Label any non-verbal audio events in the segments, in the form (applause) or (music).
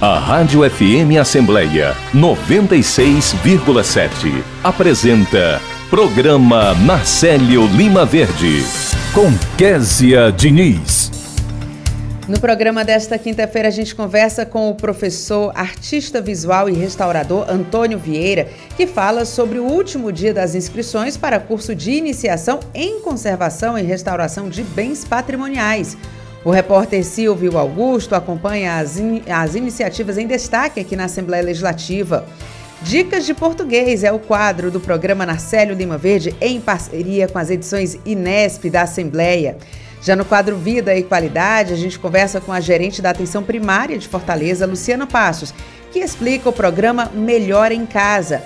A Rádio FM Assembleia 96,7 apresenta Programa Marcelo Lima Verde com Késia Diniz. No programa desta quinta-feira, a gente conversa com o professor, artista visual e restaurador Antônio Vieira, que fala sobre o último dia das inscrições para curso de iniciação em conservação e restauração de bens patrimoniais. O repórter Silvio Augusto acompanha as, in as iniciativas em destaque aqui na Assembleia Legislativa. Dicas de Português é o quadro do programa Narcélio Lima Verde em parceria com as edições Inesp da Assembleia. Já no quadro Vida e Qualidade, a gente conversa com a gerente da atenção primária de Fortaleza, Luciana Passos, que explica o programa Melhor em Casa.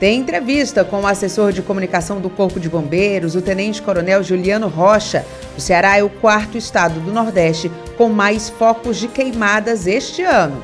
Tem entrevista com o assessor de comunicação do Corpo de Bombeiros, o tenente-coronel Juliano Rocha. O Ceará é o quarto estado do Nordeste com mais focos de queimadas este ano.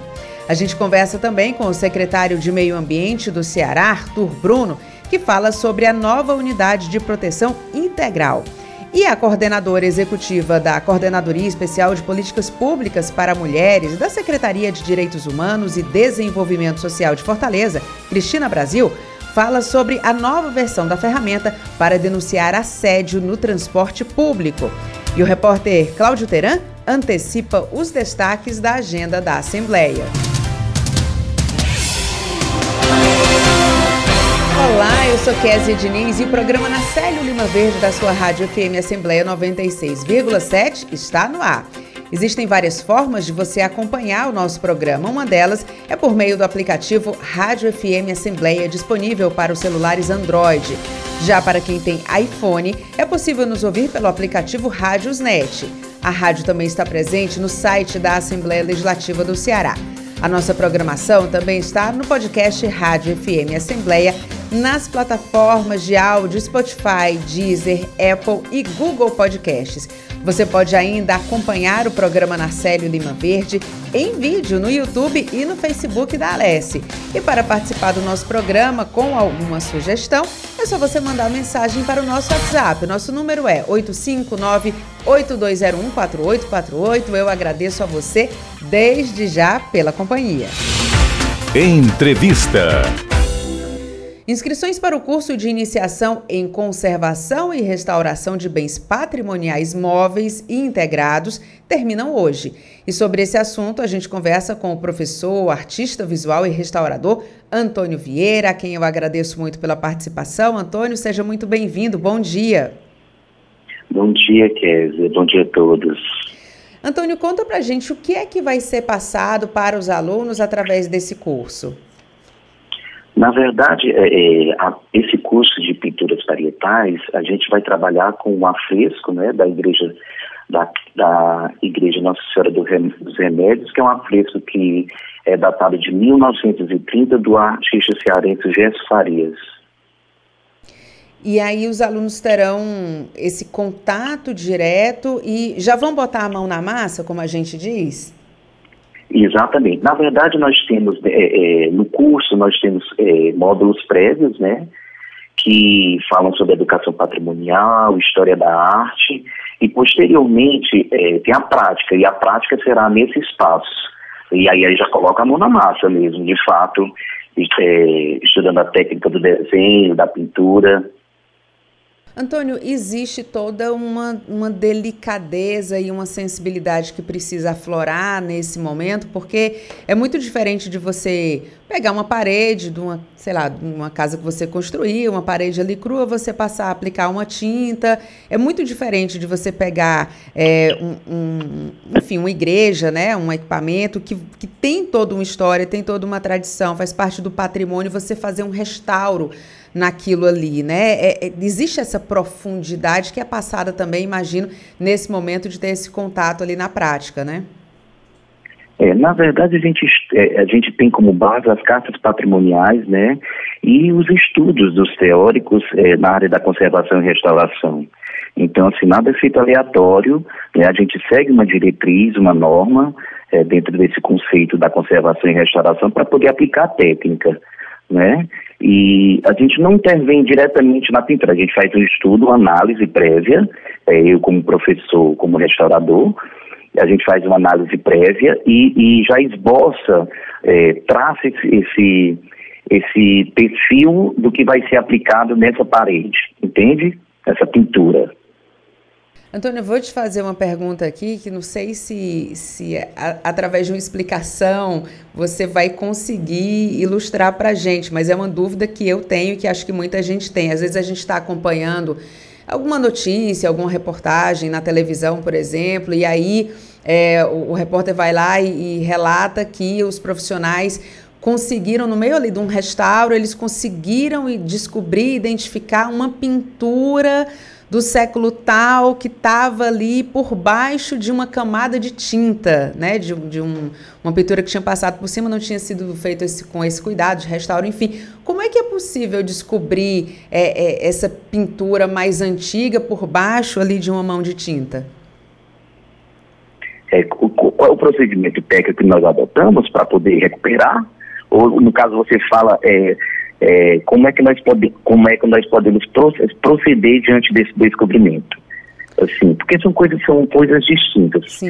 A gente conversa também com o secretário de Meio Ambiente do Ceará, Arthur Bruno, que fala sobre a nova unidade de proteção integral. E a coordenadora executiva da Coordenadoria Especial de Políticas Públicas para Mulheres da Secretaria de Direitos Humanos e Desenvolvimento Social de Fortaleza, Cristina Brasil, fala sobre a nova versão da ferramenta para denunciar assédio no transporte público. E o repórter Cláudio Teran antecipa os destaques da agenda da Assembleia. Olá, eu sou Kézia Diniz e o programa Na Célio Lima Verde da sua Rádio FM Assembleia 96,7 está no ar. Existem várias formas de você acompanhar o nosso programa. Uma delas é por meio do aplicativo Rádio FM Assembleia, disponível para os celulares Android. Já para quem tem iPhone, é possível nos ouvir pelo aplicativo Rádiosnet. A rádio também está presente no site da Assembleia Legislativa do Ceará. A nossa programação também está no podcast Rádio FM Assembleia, nas plataformas de áudio Spotify, Deezer, Apple e Google Podcasts. Você pode ainda acompanhar o programa Narcélio Lima Verde em vídeo no YouTube e no Facebook da Alesse. E para participar do nosso programa com alguma sugestão, é só você mandar mensagem para o nosso WhatsApp. Nosso número é 859-8201-4848. Eu agradeço a você desde já pela companhia. Entrevista. Inscrições para o curso de iniciação em conservação e restauração de bens patrimoniais móveis e integrados terminam hoje. E sobre esse assunto a gente conversa com o professor, artista visual e restaurador Antônio Vieira, a quem eu agradeço muito pela participação. Antônio, seja muito bem-vindo. Bom dia. Bom dia, Kézia. Bom dia a todos. Antônio, conta pra gente o que é que vai ser passado para os alunos através desse curso. Na verdade, é, é, a, esse curso de pinturas parietais, a gente vai trabalhar com um afresco né, da igreja da, da Igreja Nossa Senhora dos Remédios, que é um afresco que é datado de 1930 do artista cearense Gerson Farias. E aí os alunos terão esse contato direto e já vão botar a mão na massa, como a gente diz? Exatamente. Na verdade, nós temos, é, é, no curso, nós temos é, módulos prévios, né, que falam sobre educação patrimonial, história da arte, e posteriormente é, tem a prática, e a prática será nesse espaço. E aí, aí já coloca a mão na massa mesmo, de fato, é, estudando a técnica do desenho, da pintura, Antônio, existe toda uma, uma delicadeza e uma sensibilidade que precisa aflorar nesse momento, porque é muito diferente de você pegar uma parede de uma, sei lá, de uma casa que você construiu, uma parede ali crua, você passar a aplicar uma tinta. É muito diferente de você pegar é, um, um, enfim, uma igreja, né, um equipamento que, que tem toda uma história, tem toda uma tradição, faz parte do patrimônio, você fazer um restauro naquilo ali, né? É, é, existe essa profundidade que é passada também, imagino, nesse momento de ter esse contato ali na prática, né? É, na verdade, a gente, é, a gente tem como base as cartas patrimoniais, né? E os estudos dos teóricos é, na área da conservação e restauração. Então, assim, nada é feito aleatório, né? a gente segue uma diretriz, uma norma, é, dentro desse conceito da conservação e restauração para poder aplicar a técnica, né? E a gente não intervém diretamente na pintura, a gente faz um estudo, uma análise prévia, é, eu como professor, como restaurador, a gente faz uma análise prévia e, e já esboça, é, traça esse, esse, perfil do que vai ser aplicado nessa parede, entende? Essa pintura. Antônio, eu vou te fazer uma pergunta aqui que não sei se, se a, através de uma explicação você vai conseguir ilustrar para a gente, mas é uma dúvida que eu tenho e que acho que muita gente tem. Às vezes a gente está acompanhando alguma notícia, alguma reportagem na televisão, por exemplo, e aí é, o, o, repórter vai lá e, e relata que os profissionais conseguiram, no meio ali de um restauro, eles conseguiram descobrir, identificar uma pintura do século tal que estava ali por baixo de uma camada de tinta, né? De, de um, uma pintura que tinha passado por cima, não tinha sido esse, com esse cuidado de restauro, enfim. Como é que é possível descobrir é, é, essa pintura mais antiga por baixo ali de uma mão de tinta? É, qual é o procedimento técnico que nós adotamos para poder recuperar? Ou, no caso, você fala é, como, é que nós pode, como é que nós podemos proceder diante desse descobrimento? Assim, porque são coisas, são coisas distintas.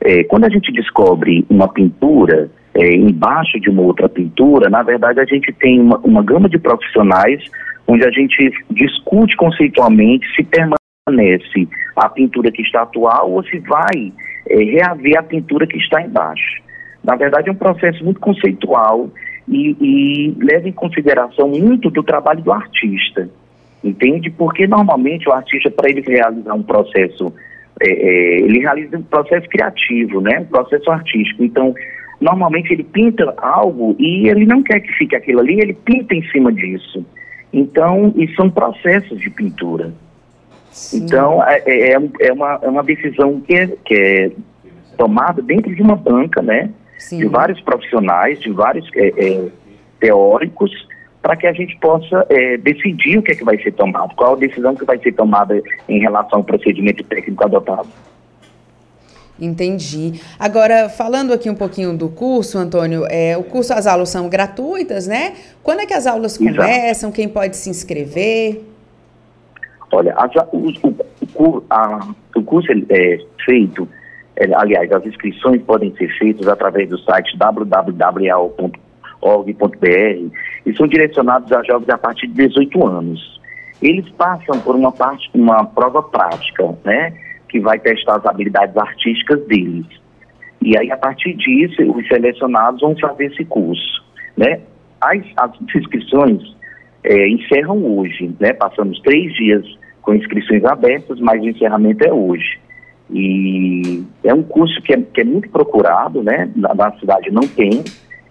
É, quando a gente descobre uma pintura é, embaixo de uma outra pintura, na verdade a gente tem uma, uma gama de profissionais onde a gente discute conceitualmente se permanece a pintura que está atual ou se vai é, reaver a pintura que está embaixo. Na verdade, é um processo muito conceitual e, e leva em consideração muito do trabalho do artista, entende? Porque normalmente o artista, para ele realizar um processo, é, é, ele realiza um processo criativo, né? Um processo artístico. Então, normalmente ele pinta algo e ele não quer que fique aquilo ali, ele pinta em cima disso. Então, isso são processos de pintura. Sim. Então, é, é, é, é, uma, é uma decisão que é, que é tomada dentro de uma banca, né? Sim. de vários profissionais, de vários é, é, teóricos, para que a gente possa é, decidir o que é que vai ser tomado, qual a decisão que vai ser tomada em relação ao procedimento técnico adotado. Entendi. Agora, falando aqui um pouquinho do curso, Antônio, é, o curso, as aulas são gratuitas, né? Quando é que as aulas começam? Exato. Quem pode se inscrever? Olha, as, o, o, a, o curso é feito aliás, as inscrições podem ser feitas através do site www.org.br e são direcionados a jovens a partir de 18 anos. Eles passam por uma parte, uma prova prática, né, que vai testar as habilidades artísticas deles. E aí, a partir disso, os selecionados vão fazer esse curso, né? As, as inscrições é, encerram hoje, né? Passamos três dias com inscrições abertas, mas o encerramento é hoje. E é um curso que é, que é muito procurado, né? Na, na, cidade não tem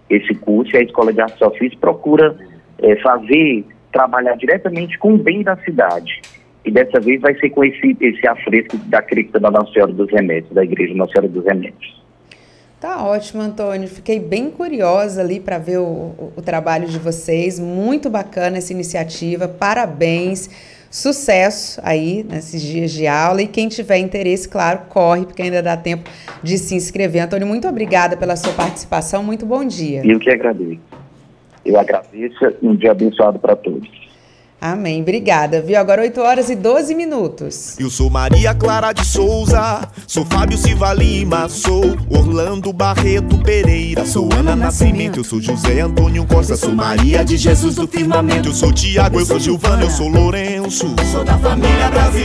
esse curso e a Escola de Arte Sofis procura é, fazer, trabalhar diretamente com o bem da cidade. E dessa vez vai ser com esse, esse afresco da cripta da Nossa Senhora dos Remédios, da Igreja Nossa Senhora dos Remédios. Tá ótimo, Antônio. Fiquei bem curiosa ali para ver o, o, o trabalho de vocês. Muito bacana essa iniciativa. Parabéns. Sucesso aí nesses dias de aula e quem tiver interesse, claro, corre, porque ainda dá tempo de se inscrever. Antônio, muito obrigada pela sua participação, muito bom dia. Eu que agradeço. Eu agradeço um dia abençoado para todos. Amém. Obrigada, viu? Agora 8 horas e 12 minutos. Eu sou Maria Clara de Souza, sou Fábio Silva Lima, sou Orlando Barreto Pereira, sou Ana Nascimento, eu sou José Antônio Costa, sou Maria de Jesus do Firmamento, eu sou Tiago, eu sou Gilvana, eu sou Lourenço, sou da família Brasil.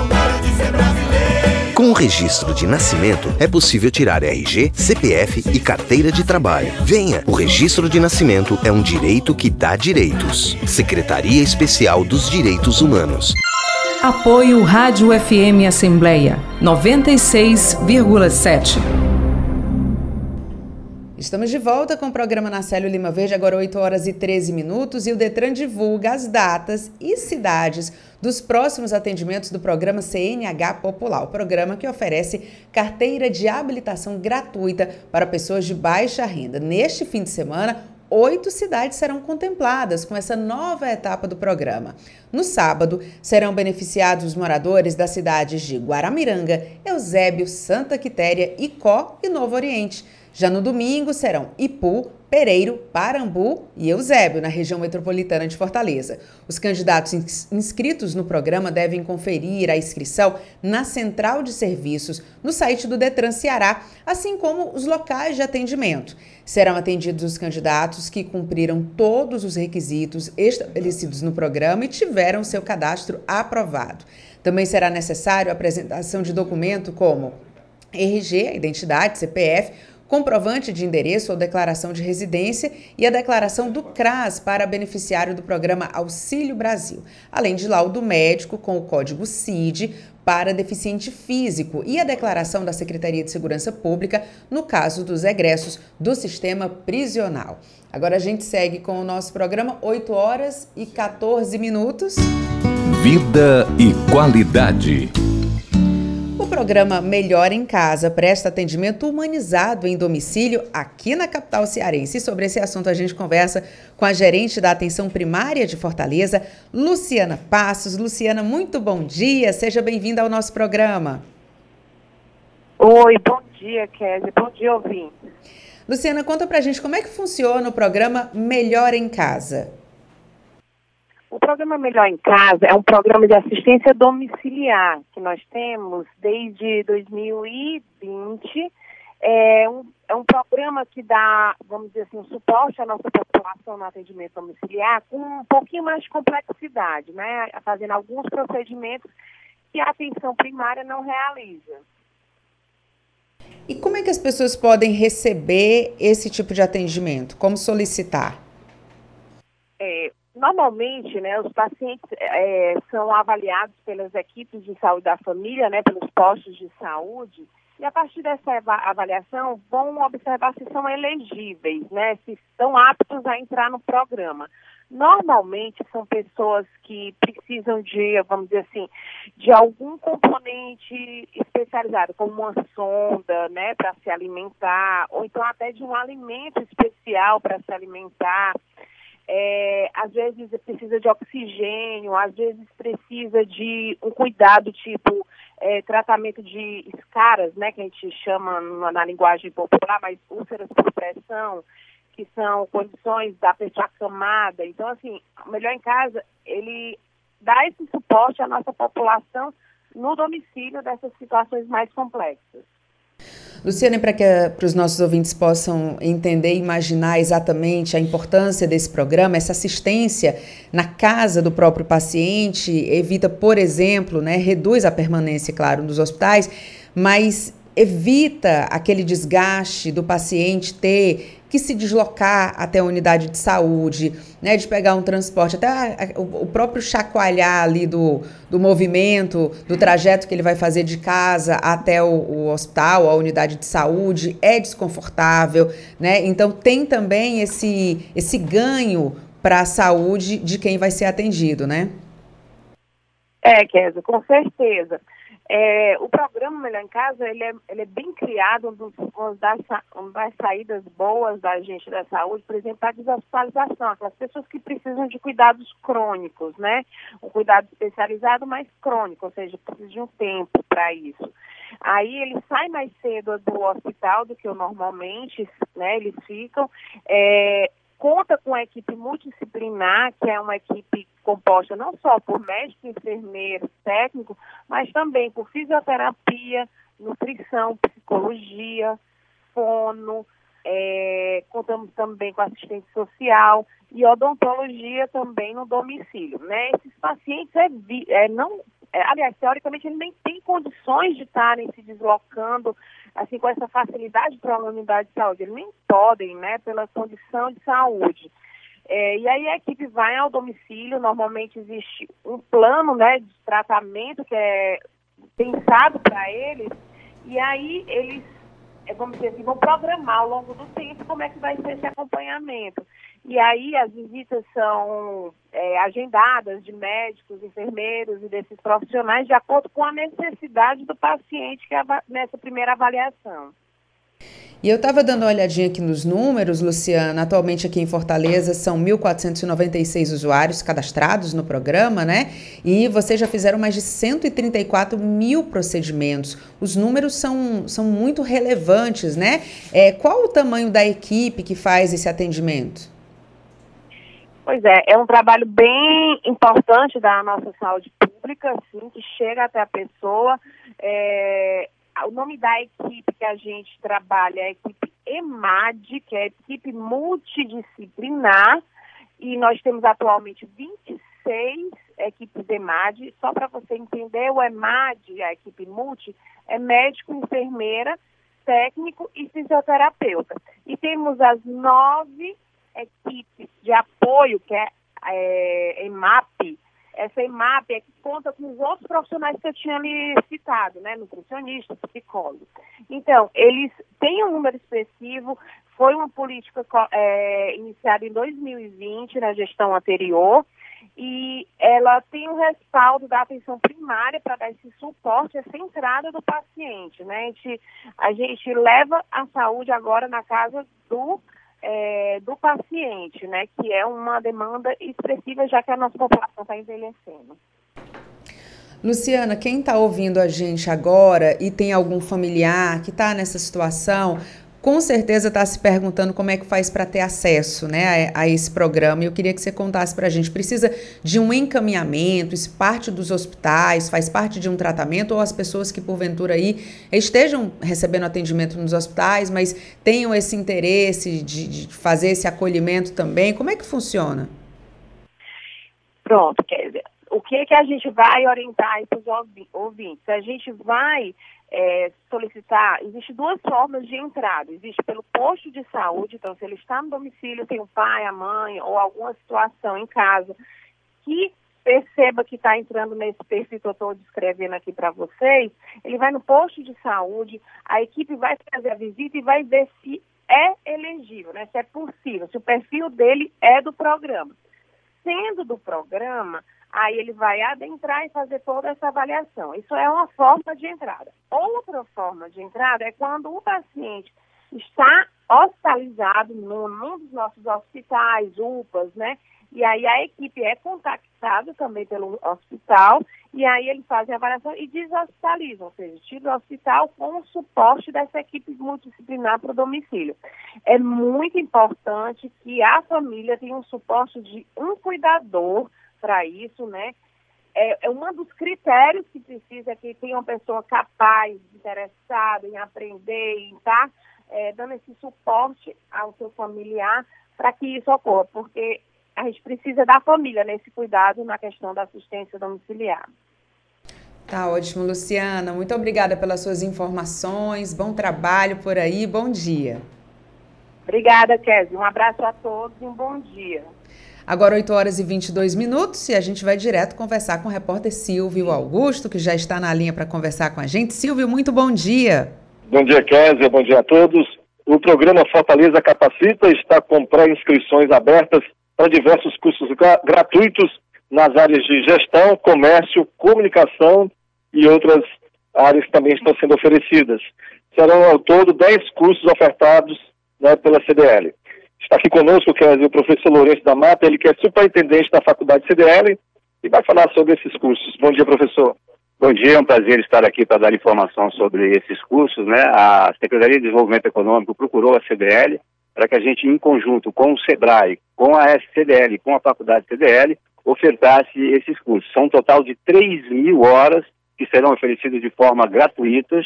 Com o registro de nascimento, é possível tirar RG, CPF e carteira de trabalho. Venha! O registro de nascimento é um direito que dá direitos. Secretaria Especial dos Direitos Humanos. Apoio Rádio FM Assembleia 96,7. Estamos de volta com o programa Nacélio Lima Verde, agora 8 horas e 13 minutos, e o Detran divulga as datas e cidades dos próximos atendimentos do programa CNH Popular, o programa que oferece carteira de habilitação gratuita para pessoas de baixa renda. Neste fim de semana, oito cidades serão contempladas com essa nova etapa do programa. No sábado, serão beneficiados os moradores das cidades de Guaramiranga, Eusébio, Santa Quitéria, Icó e Novo Oriente. Já no domingo serão Ipu, Pereiro, Parambu e Eusébio, na região metropolitana de Fortaleza. Os candidatos inscritos no programa devem conferir a inscrição na Central de Serviços, no site do Detran Ceará, assim como os locais de atendimento. Serão atendidos os candidatos que cumpriram todos os requisitos estabelecidos no programa e tiveram seu cadastro aprovado. Também será necessário a apresentação de documento como RG, identidade, CPF, comprovante de endereço ou declaração de residência e a declaração do CRAS para beneficiário do programa Auxílio Brasil, além de laudo médico com o código CID para deficiente físico e a declaração da Secretaria de Segurança Pública no caso dos egressos do sistema prisional. Agora a gente segue com o nosso programa 8 horas e 14 minutos. Vida e qualidade programa Melhor em Casa presta atendimento humanizado em domicílio aqui na capital cearense. E sobre esse assunto a gente conversa com a gerente da atenção primária de Fortaleza, Luciana Passos. Luciana, muito bom dia, seja bem-vinda ao nosso programa. Oi, bom dia, Kézia, bom dia, ouvinte. Luciana, conta pra gente como é que funciona o programa Melhor em Casa. O programa Melhor em Casa é um programa de assistência domiciliar que nós temos desde 2020. É um, é um programa que dá, vamos dizer assim, um suporte à nossa população no atendimento domiciliar com um pouquinho mais de complexidade, né? Fazendo alguns procedimentos que a atenção primária não realiza. E como é que as pessoas podem receber esse tipo de atendimento? Como solicitar? É, Normalmente, né, os pacientes é, são avaliados pelas equipes de saúde da família, né, pelos postos de saúde, e a partir dessa avaliação vão observar se são elegíveis, né, se estão aptos a entrar no programa. Normalmente são pessoas que precisam de, vamos dizer assim, de algum componente especializado, como uma sonda, né, para se alimentar, ou então até de um alimento especial para se alimentar é, às vezes precisa de oxigênio, às vezes precisa de um cuidado tipo é, tratamento de escaras, né, que a gente chama na, na, linguagem popular, mas úlceras por pressão, que são condições da pessoa acamada. Então, assim, Melhor em Casa, ele dá esse suporte à nossa população no domicílio dessas situações mais complexas. Luciane, para que para os nossos ouvintes possam entender e imaginar exatamente a importância desse programa, essa assistência na casa do próprio paciente evita, por exemplo, né, reduz a permanência, claro, nos hospitais, mas evita aquele desgaste do paciente ter que se deslocar até a unidade de saúde, né, de pegar um transporte, até o próprio chacoalhar ali do, do movimento, do trajeto que ele vai fazer de casa até o, o hospital, a unidade de saúde, é desconfortável, né? Então tem também esse, esse ganho para a saúde de quem vai ser atendido, né? É, Kézia, com certeza. É, o programa Melhor em Casa, ele é, ele é bem criado, um dos, das, uma das saídas boas da gente da saúde, por exemplo, a deshospitalização, aquelas pessoas que precisam de cuidados crônicos, né? Um cuidado especializado, mas crônico, ou seja, precisa de um tempo para isso. Aí eles saem mais cedo do hospital do que normalmente, né? Eles ficam. É, conta com a equipe multidisciplinar, que é uma equipe composta não só por médico, enfermeiro, técnico, mas também por fisioterapia, nutrição, psicologia, fono, é, contamos também com assistente social e odontologia também no domicílio. Né? Esses pacientes é, é não, é, aliás, teoricamente, eles nem têm condições de estarem se deslocando assim com essa facilidade para uma unidade de saúde. Eles nem podem, né, pela condição de saúde. É, e aí a equipe vai ao domicílio, normalmente existe um plano né, de tratamento que é pensado para eles, e aí eles, é, vamos dizer assim, vão programar ao longo do tempo como é que vai ser esse acompanhamento. E aí as visitas são é, agendadas de médicos, enfermeiros e desses profissionais de acordo com a necessidade do paciente que é nessa primeira avaliação. E eu estava dando uma olhadinha aqui nos números, Luciana. Atualmente aqui em Fortaleza são 1.496 usuários cadastrados no programa, né? E vocês já fizeram mais de 134 mil procedimentos. Os números são, são muito relevantes, né? É, qual o tamanho da equipe que faz esse atendimento? Pois é, é um trabalho bem importante da nossa saúde pública, assim, que chega até a pessoa. É, o nome da equipe que a gente trabalha é a equipe EMAD, que é a equipe multidisciplinar, e nós temos atualmente 26 equipes EMAD. Só para você entender, o EMAD, a equipe multi, é médico, enfermeira, técnico e fisioterapeuta. E temos as nove equipes de apoio, que é, é EMAP, essa EMAP é que conta com os outros profissionais que eu tinha me citado, né? Nutricionista, psicólogo. Então, eles têm um número expressivo, foi uma política é, iniciada em 2020, na gestão anterior, e ela tem o um respaldo da atenção primária para dar esse suporte, essa entrada do paciente, né? A gente, a gente leva a saúde agora na casa do é, do paciente, né, que é uma demanda expressiva, já que a nossa população está envelhecendo. Luciana, quem está ouvindo a gente agora e tem algum familiar que está nessa situação, com certeza está se perguntando como é que faz para ter acesso né, a, a, esse programa. Eu queria que você contasse para a gente. Precisa de um encaminhamento? Isso parte dos hospitais? Faz parte de um tratamento? Ou as pessoas que, porventura, aí estejam recebendo atendimento nos hospitais, mas tenham esse interesse de, de fazer esse acolhimento também? Como é que funciona? Pronto, o que, que a gente vai orientar os ouvintes? A gente vai é, solicitar, existe duas formas de entrada. Existe pelo posto de saúde, então se ele está no domicílio, tem o pai, a mãe ou alguma situação em casa que perceba que está entrando nesse perfil que eu estou descrevendo aqui para vocês, ele vai no posto de saúde, a equipe vai fazer a visita e vai ver se é elegível, né, se é possível, se o perfil dele é do programa. Sendo do programa, Aí ele vai adentrar e fazer toda essa avaliação. Isso é uma forma de entrada. Outra forma de entrada é quando o paciente está hospitalizado num, num dos nossos hospitais, UPAs, né? E aí a equipe é contactada também pelo hospital e aí eles fazem a avaliação e deshospitalizam, ou seja, tira o hospital com o suporte dessa equipe multidisciplinar para o domicílio. É muito importante que a família tenha um suporte de um cuidador para isso, né? É, é um dos critérios que precisa que tenha uma pessoa capaz, interessada em aprender, em estar tá, é, dando esse suporte ao seu familiar para que isso ocorra, porque a gente precisa da família nesse cuidado na questão da assistência domiciliar. Tá ótimo, Luciana. Muito obrigada pelas suas informações. Bom trabalho por aí. Bom dia. Obrigada, Kézia. Um abraço a todos e um bom dia. Agora 8 horas e 22 minutos e a gente vai direto conversar com o repórter Silvio Augusto, que já está na linha para conversar com a gente. Silvio, muito bom dia. Bom dia, Kézia, bom dia a todos. O programa Fortaleza Capacita está com pré-inscrições abertas para diversos cursos gratuitos nas áreas de gestão, comércio, comunicação e outras áreas também estão sendo oferecidas. Serão ao todo 10 cursos ofertados né, pela CDL. Está aqui conosco, quer dizer, o professor Lourenço da Mata, ele que é superintendente da Faculdade CDL e vai falar sobre esses cursos. Bom dia, professor. Bom dia, é um prazer estar aqui para dar informação sobre esses cursos. Né? A Secretaria de Desenvolvimento Econômico procurou a CDL para que a gente, em conjunto com o SEBRAE, com a SCDL, com a Faculdade CDL, ofertasse esses cursos. São um total de 3 mil horas que serão oferecidas de forma gratuita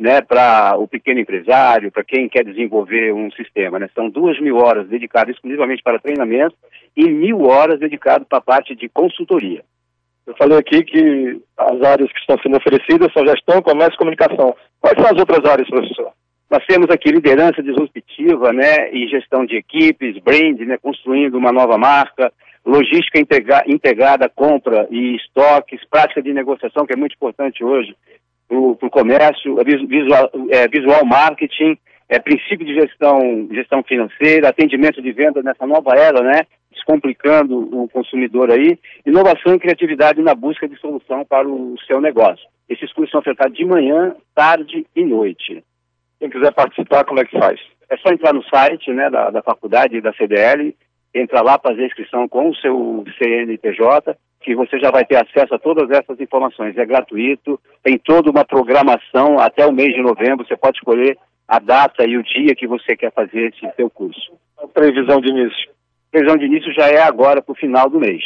né, para o pequeno empresário, para quem quer desenvolver um sistema. Né? São duas mil horas dedicadas exclusivamente para treinamento e mil horas dedicadas para a parte de consultoria. Eu falei aqui que as áreas que estão sendo oferecidas são gestão, comércio e comunicação. Quais são as outras áreas, professor? Nós temos aqui liderança disruptiva, né, e gestão de equipes, brand, né, construindo uma nova marca, logística integra integrada, compra e estoques, prática de negociação, que é muito importante hoje, para o comércio, visual, é, visual marketing, é, princípio de gestão, gestão financeira, atendimento de venda nessa nova era, né? Descomplicando o consumidor aí, inovação e criatividade na busca de solução para o seu negócio. Esses cursos são ofertados de manhã, tarde e noite. Quem quiser participar, como é que faz? É só entrar no site né, da, da faculdade da CDL, entrar lá, fazer a inscrição com o seu CNPJ, que você já vai ter acesso a todas essas informações. É gratuito, tem toda uma programação até o mês de novembro, você pode escolher a data e o dia que você quer fazer esse seu curso. A previsão de início? A previsão de início já é agora para o final do mês.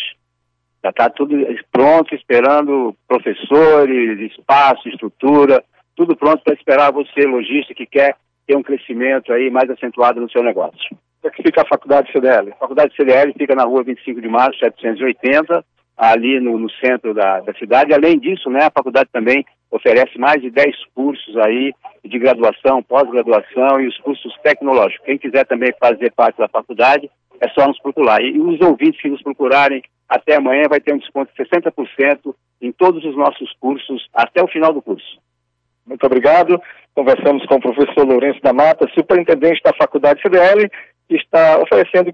Já está tudo pronto, esperando professores, espaço, estrutura, tudo pronto para esperar você, lojista, que quer ter um crescimento aí mais acentuado no seu negócio. É que fica a Faculdade CDL? A Faculdade CDL fica na rua 25 de março, 780, ali no, no centro da, da, cidade. Além disso, né, a faculdade também oferece mais de 10 cursos aí de graduação, pós-graduação e os cursos tecnológicos. Quem quiser também fazer parte da faculdade, é só nos procurar. E os ouvintes que nos procurarem até amanhã vai ter um desconto de 60% em todos os nossos cursos até o final do curso. Muito obrigado. Conversamos com o professor Lourenço da Mata, superintendente da Faculdade CDL, está oferecendo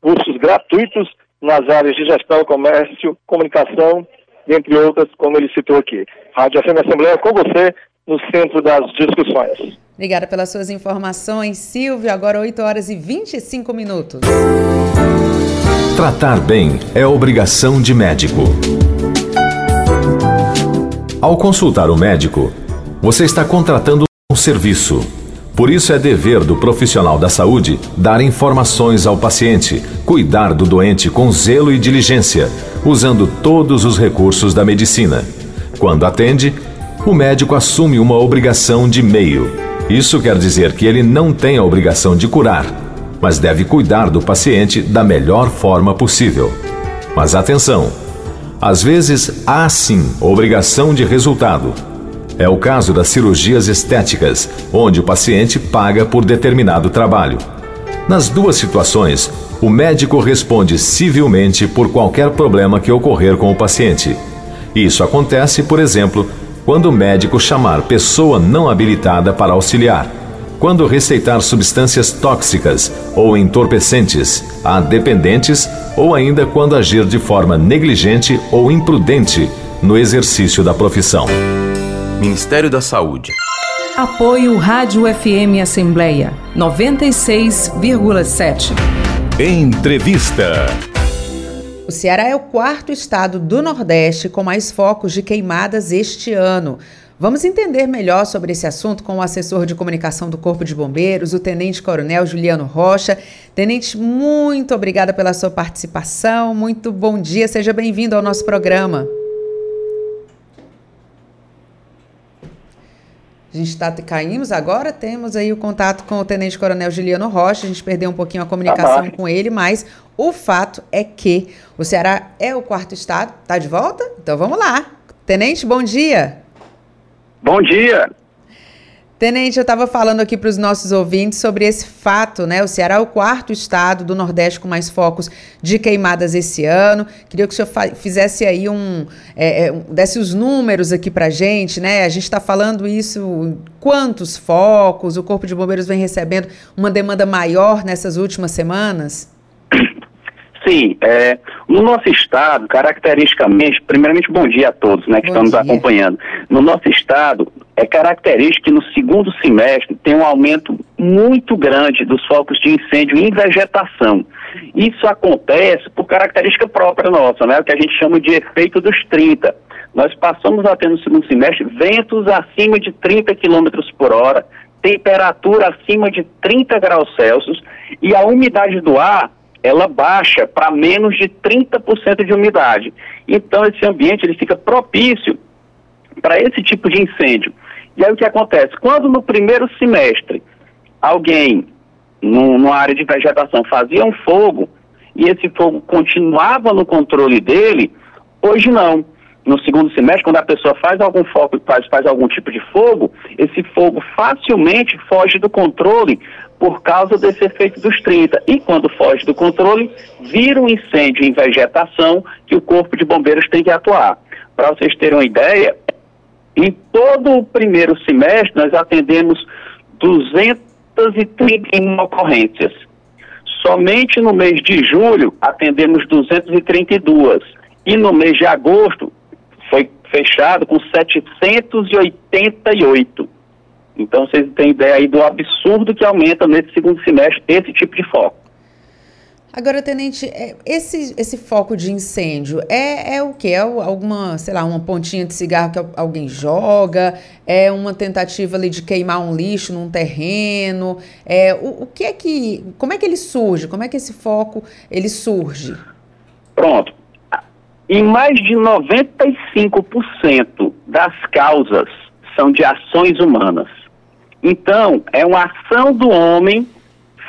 cursos gratuitos nas áreas de gestão, comércio, comunicação, entre outras, como ele citou aqui. Rádio FM Assembleia com você no centro das discussões. Obrigada pelas suas informações, Silvio. Agora 8 horas e 25 minutos. Tratar bem é obrigação de médico. Ao consultar o médico, você está contratando um serviço. Por isso é dever do profissional da saúde dar informações ao paciente, cuidar do doente com zelo e diligência, usando todos os recursos da medicina. Quando atende, o médico assume uma obrigação de meio. Isso quer dizer que ele não tem a obrigação de curar, mas deve cuidar do paciente da melhor forma possível. Mas atenção! Às vezes há sim obrigação de resultado é o caso das cirurgias estéticas, onde o paciente paga por determinado trabalho. Nas duas situações, o médico responde civilmente por qualquer problema que ocorrer com o paciente. Isso acontece, por exemplo, quando o médico chamar pessoa não habilitada para auxiliar, quando receitar substâncias tóxicas ou entorpecentes a dependentes ou ainda quando agir de forma negligente ou imprudente no exercício da profissão. Ministério da Saúde. Apoio Rádio FM Assembleia 96,7. Entrevista. O Ceará é o quarto estado do Nordeste com mais focos de queimadas este ano. Vamos entender melhor sobre esse assunto com o assessor de comunicação do Corpo de Bombeiros, o Tenente Coronel Juliano Rocha. Tenente, muito obrigada pela sua participação. Muito bom dia, seja bem-vindo ao nosso programa. A gente está caímos agora, temos aí o contato com o Tenente Coronel Juliano Rocha, a gente perdeu um pouquinho a comunicação ah, com ele, mas o fato é que o Ceará é o quarto estado, tá de volta? Então vamos lá. Tenente, bom dia. Bom dia. Tenente, eu estava falando aqui para os nossos ouvintes sobre esse fato, né? O Ceará é o quarto estado do Nordeste com mais focos de queimadas esse ano. Queria que o senhor fizesse aí um, é, é, desse os números aqui para gente, né? A gente está falando isso, quantos focos o Corpo de Bombeiros vem recebendo uma demanda maior nessas últimas semanas? Sim, é, no nosso estado, caracteristicamente, primeiramente bom dia a todos né, que bom estão nos acompanhando. No nosso estado, é característico que no segundo semestre tem um aumento muito grande dos focos de incêndio em vegetação. Isso acontece por característica própria nossa, né, o que a gente chama de efeito dos 30. Nós passamos a ter no segundo semestre ventos acima de 30 km por hora, temperatura acima de 30 graus Celsius e a umidade do ar ela baixa para menos de 30% de umidade. Então esse ambiente ele fica propício para esse tipo de incêndio. E aí o que acontece? Quando no primeiro semestre alguém numa área de vegetação fazia um fogo e esse fogo continuava no controle dele, hoje não. No segundo semestre, quando a pessoa faz algum foco, faz, faz algum tipo de fogo, esse fogo facilmente foge do controle por causa desse efeito dos 30. E quando foge do controle, vira um incêndio em vegetação que o Corpo de Bombeiros tem que atuar. Para vocês terem uma ideia, em todo o primeiro semestre nós atendemos 200, 231 ocorrências. Somente no mês de julho atendemos 232 e no mês de agosto foi fechado com 788. Então vocês têm ideia aí do absurdo que aumenta nesse segundo semestre esse tipo de foco. Agora, tenente, é, esse, esse foco de incêndio é, é o que? É alguma, sei lá, uma pontinha de cigarro que alguém joga? É uma tentativa ali de queimar um lixo num terreno? É, o, o que é que. Como é que ele surge? Como é que esse foco ele surge? Pronto. Em mais de 95% das causas são de ações humanas. Então, é uma ação do homem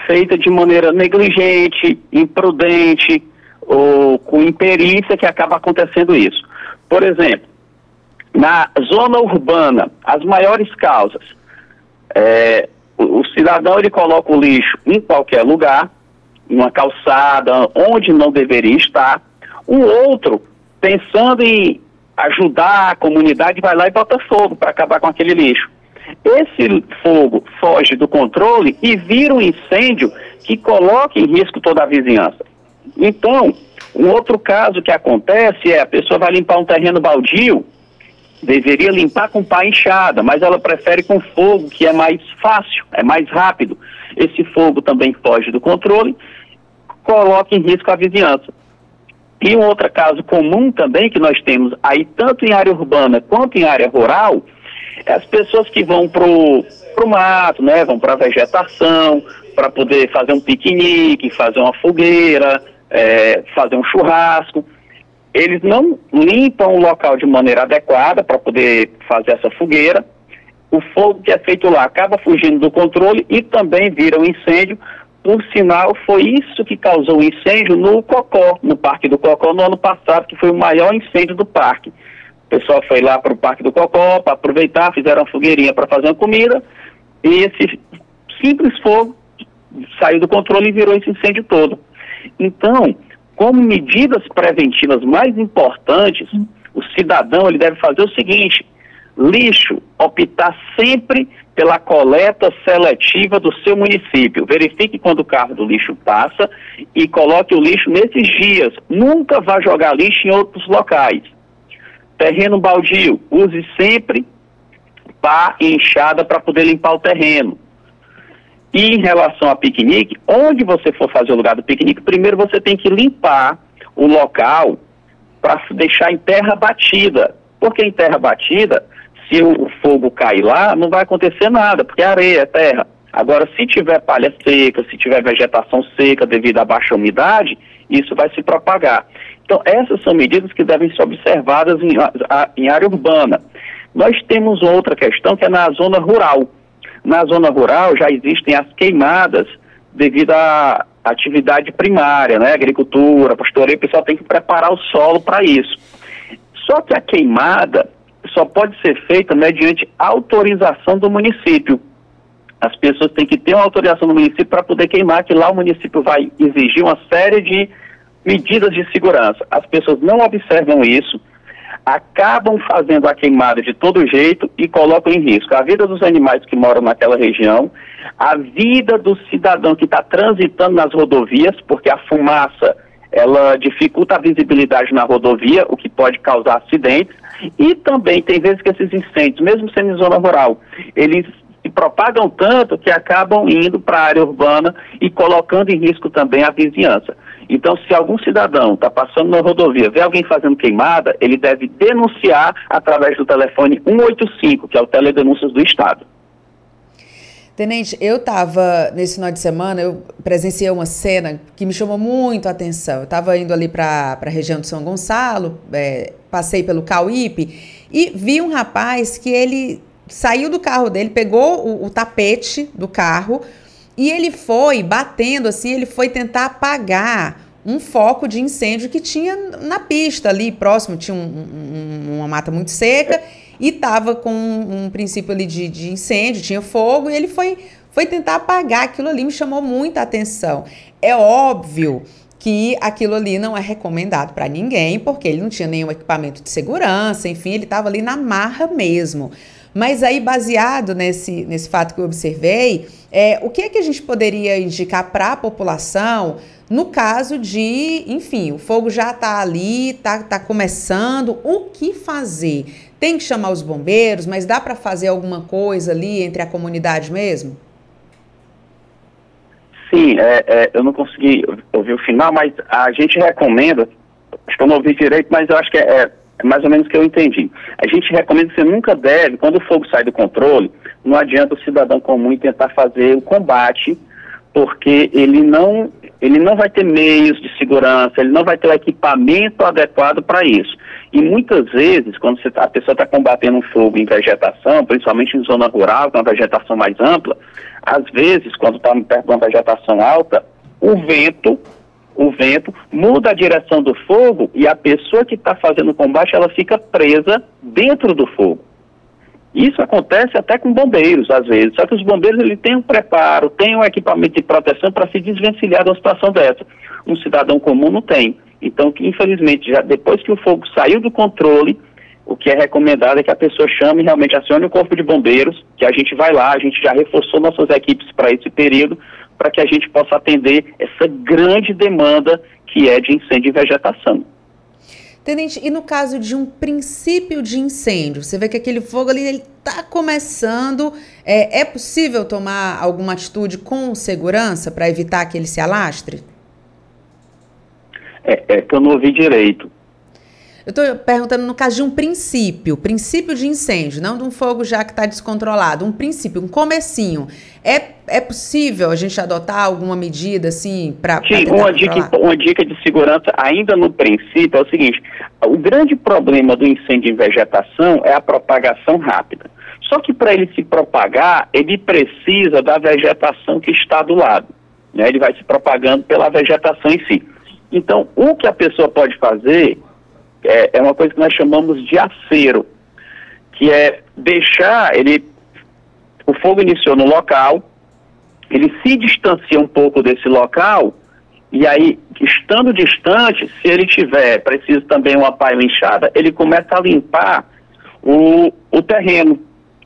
feita de maneira negligente, imprudente ou com imperícia que acaba acontecendo isso. Por exemplo, na zona urbana, as maiores causas, é, o, o cidadão ele coloca o lixo em qualquer lugar, uma calçada, onde não deveria estar. O outro, pensando em ajudar a comunidade, vai lá e bota fogo para acabar com aquele lixo. Esse fogo foge do controle e vira um incêndio que coloca em risco toda a vizinhança. Então, um outro caso que acontece é a pessoa vai limpar um terreno baldio, deveria limpar com pá inchada, mas ela prefere com fogo, que é mais fácil, é mais rápido. Esse fogo também foge do controle, coloca em risco a vizinhança. E um outro caso comum também que nós temos aí, tanto em área urbana quanto em área rural, é as pessoas que vão pro, pro mato, né? Vão para vegetação, para poder fazer um piquenique, fazer uma fogueira, é, fazer um churrasco. Eles não limpam o local de maneira adequada para poder fazer essa fogueira. O fogo que é feito lá acaba fugindo do controle e também vira um incêndio. Por sinal, foi isso que causou o incêndio no Cocó, no Parque do Cocó, no ano passado, que foi o maior incêndio do parque. O pessoal foi lá para o Parque do Cocó para aproveitar, fizeram uma fogueirinha para fazer uma comida e esse simples fogo saiu do controle e virou esse incêndio todo. Então, como medidas preventivas mais importantes, o cidadão ele deve fazer o seguinte: lixo, optar sempre pela coleta seletiva do seu município. Verifique quando o carro do lixo passa e coloque o lixo nesses dias. Nunca vá jogar lixo em outros locais. Terreno baldio, use sempre pá e enxada para poder limpar o terreno. E em relação a piquenique, onde você for fazer o lugar do piquenique, primeiro você tem que limpar o local para deixar em terra batida. Porque em terra batida, se o fogo cair lá, não vai acontecer nada, porque é areia, é terra. Agora, se tiver palha seca, se tiver vegetação seca devido à baixa umidade, isso vai se propagar. Então, essas são medidas que devem ser observadas em, a, em área urbana. Nós temos outra questão que é na zona rural. Na zona rural já existem as queimadas devido à atividade primária, né? Agricultura, pastoreio, o pessoal tem que preparar o solo para isso. Só que a queimada só pode ser feita mediante autorização do município. As pessoas têm que ter uma autorização do município para poder queimar, que lá o município vai exigir uma série de medidas de segurança. As pessoas não observam isso, acabam fazendo a queimada de todo jeito e colocam em risco a vida dos animais que moram naquela região, a vida do cidadão que está transitando nas rodovias, porque a fumaça ela dificulta a visibilidade na rodovia, o que pode causar acidentes, e também tem vezes que esses incêndios, mesmo sendo em zona rural, eles se propagam tanto que acabam indo para a área urbana e colocando em risco também a vizinhança. Então, se algum cidadão está passando na rodovia, vê alguém fazendo queimada, ele deve denunciar através do telefone 185, que é o Teledenúncias do Estado. Tenente, eu estava nesse final de semana, eu presenciei uma cena que me chamou muito a atenção. Eu estava indo ali para a região de São Gonçalo, é, passei pelo Cauípe e vi um rapaz que ele saiu do carro dele, pegou o, o tapete do carro, e ele foi batendo assim, ele foi tentar apagar um foco de incêndio que tinha na pista ali próximo, tinha um, um, uma mata muito seca e estava com um, um, princípio ali de, de incêndio, tinha fogo e ele foi, foi tentar apagar aquilo ali, me chamou muita atenção. É óbvio que aquilo ali não é recomendado para ninguém, porque ele não tinha nenhum equipamento de segurança, enfim, ele estava ali na marra mesmo. Mas aí, baseado nesse, nesse fato que eu observei, é, o que é que a gente poderia indicar para a população no caso de, enfim, o fogo já está ali, está tá começando, o que fazer? Tem que chamar os bombeiros, mas dá para fazer alguma coisa ali entre a comunidade mesmo? Sim, é, é, eu não consegui ouvir o final, mas a gente recomenda, acho que eu não ouvi direito, mas eu acho que é, é, é mais ou menos o que eu entendi. A gente recomenda que você nunca deve, quando o fogo sai do controle, não adianta o cidadão comum tentar fazer o combate, porque ele não, ele não vai ter meios de segurança, ele não vai ter o equipamento adequado para isso. E muitas vezes, quando tá, a pessoa está combatendo um fogo em vegetação, principalmente em zona rural, com uma vegetação mais ampla, às vezes, quando está perto de uma vegetação alta, o vento, o vento muda a direção do fogo e a pessoa que está fazendo o combate, ela fica presa dentro do fogo. Isso acontece até com bombeiros, às vezes. Só que os bombeiros ele têm um preparo, têm um equipamento de proteção para se desvencilhar de uma situação dessa. Um cidadão comum não tem. Então, que infelizmente, já depois que o fogo saiu do controle, o que é recomendado é que a pessoa chame realmente acione o corpo de bombeiros, que a gente vai lá, a gente já reforçou nossas equipes para esse período, para que a gente possa atender essa grande demanda que é de incêndio e vegetação. Tenente, e no caso de um princípio de incêndio, você vê que aquele fogo ali está começando, é, é possível tomar alguma atitude com segurança para evitar que ele se alastre? É, é que eu não ouvi direito. Eu estou perguntando no caso de um princípio, princípio de incêndio, não de um fogo já que está descontrolado, um princípio, um comecinho. É, é possível a gente adotar alguma medida assim para Sim, uma dica, uma dica de segurança ainda no princípio é o seguinte: o grande problema do incêndio em vegetação é a propagação rápida. Só que para ele se propagar, ele precisa da vegetação que está do lado. Né? Ele vai se propagando pela vegetação em si. Então, o que a pessoa pode fazer é, é uma coisa que nós chamamos de acero, que é deixar ele. O fogo iniciou no local, ele se distancia um pouco desse local, e aí, estando distante, se ele tiver preciso também uma e enxada, ele começa a limpar o, o terreno,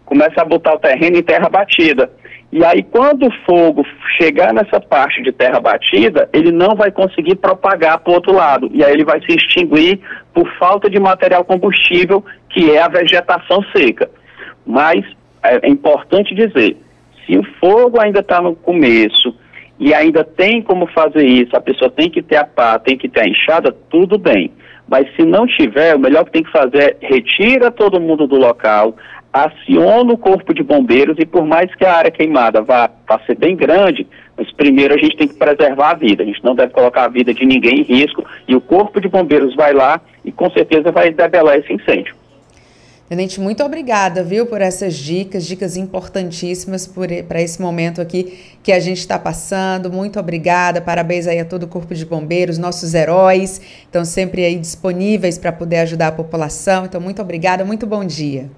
começa a botar o terreno em terra batida. E aí, quando o fogo chegar nessa parte de terra batida, ele não vai conseguir propagar para o outro lado. E aí ele vai se extinguir por falta de material combustível, que é a vegetação seca. Mas é, é importante dizer, se o fogo ainda está no começo e ainda tem como fazer isso, a pessoa tem que ter a pá, tem que ter a enxada, tudo bem. Mas se não tiver, o melhor que tem que fazer é retira todo mundo do local, aciona o corpo de bombeiros e por mais que a área queimada vá, vá ser bem grande, mas primeiro a gente tem que preservar a vida, a gente não deve colocar a vida de ninguém em risco e o corpo de bombeiros vai lá e com certeza vai debelar esse incêndio. Tenente, muito obrigada, viu, por essas dicas, dicas importantíssimas para esse momento aqui que a gente está passando. Muito obrigada, parabéns aí a todo o Corpo de Bombeiros, nossos heróis, estão sempre aí disponíveis para poder ajudar a população. Então, muito obrigada, muito bom dia.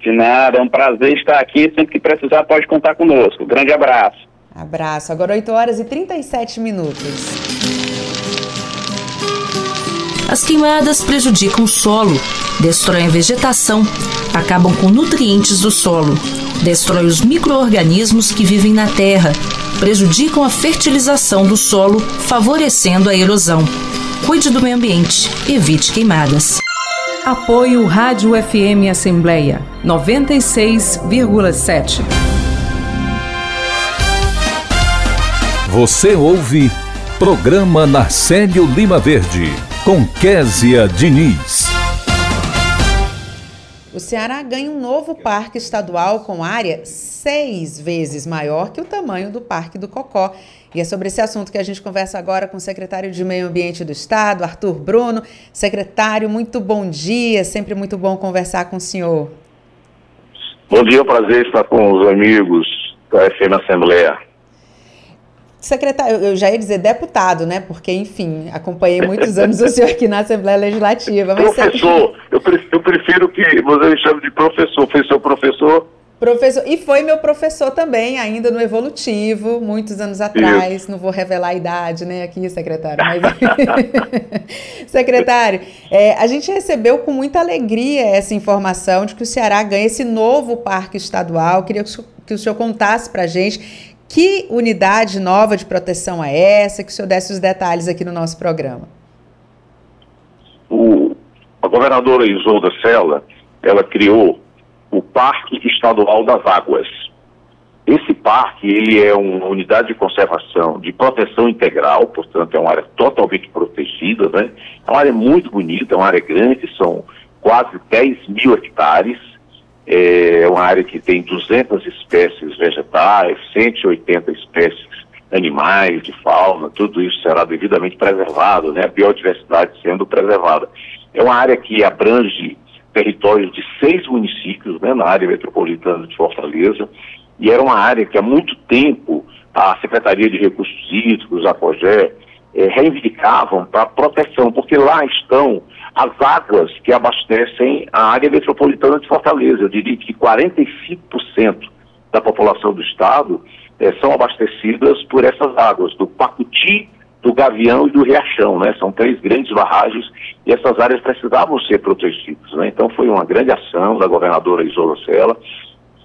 De nada, é um prazer estar aqui. Sempre que precisar, pode contar conosco. Grande abraço. Abraço. Agora 8 horas e 37 minutos. As queimadas prejudicam o solo, destroem a vegetação, acabam com nutrientes do solo, destroem os micro-organismos que vivem na terra, prejudicam a fertilização do solo, favorecendo a erosão. Cuide do meio ambiente, evite queimadas. Apoio Rádio FM Assembleia 96,7. Você ouve Programa Narcélio Lima Verde com Késia Diniz. O Ceará ganha um novo parque estadual com área seis vezes maior que o tamanho do Parque do Cocó. E é sobre esse assunto que a gente conversa agora com o secretário de Meio Ambiente do Estado, Arthur Bruno. Secretário, muito bom dia, sempre muito bom conversar com o senhor. Bom dia, é um prazer estar com os amigos da FM Assembleia. Secretário, eu já ia dizer deputado, né? Porque, enfim, acompanhei muitos (laughs) anos o senhor aqui na Assembleia Legislativa. Professor, eu, prefiro, eu prefiro que você me chame de professor. Foi seu professor Professor, e foi meu professor também, ainda no Evolutivo, muitos anos atrás. Isso. Não vou revelar a idade, né, aqui, secretário. Mas... (laughs) secretário, é, a gente recebeu com muita alegria essa informação de que o Ceará ganha esse novo parque estadual. Queria que o senhor, que o senhor contasse para a gente que unidade nova de proteção é essa, que o senhor desse os detalhes aqui no nosso programa. O, a governadora Isolda Sela, ela criou o Parque Estadual das Águas. Esse parque, ele é uma unidade de conservação, de proteção integral, portanto é uma área totalmente protegida, né? É uma área muito bonita, é uma área grande, são quase 10 mil hectares, é uma área que tem 200 espécies vegetais, 180 espécies animais, de fauna, tudo isso será devidamente preservado, né? A biodiversidade sendo preservada. É uma área que abrange territórios de seis municípios, né, na área metropolitana de Fortaleza, e era uma área que há muito tempo a Secretaria de Recursos Hídricos, a COGÉ, eh, reivindicavam para proteção, porque lá estão as águas que abastecem a área metropolitana de Fortaleza. Eu diria que 45% da população do estado eh, são abastecidas por essas águas, do Pacuti do Gavião e do Riachão, né? São três grandes barragens e essas áreas precisavam ser protegidas, né? Então foi uma grande ação da governadora Isola Sela,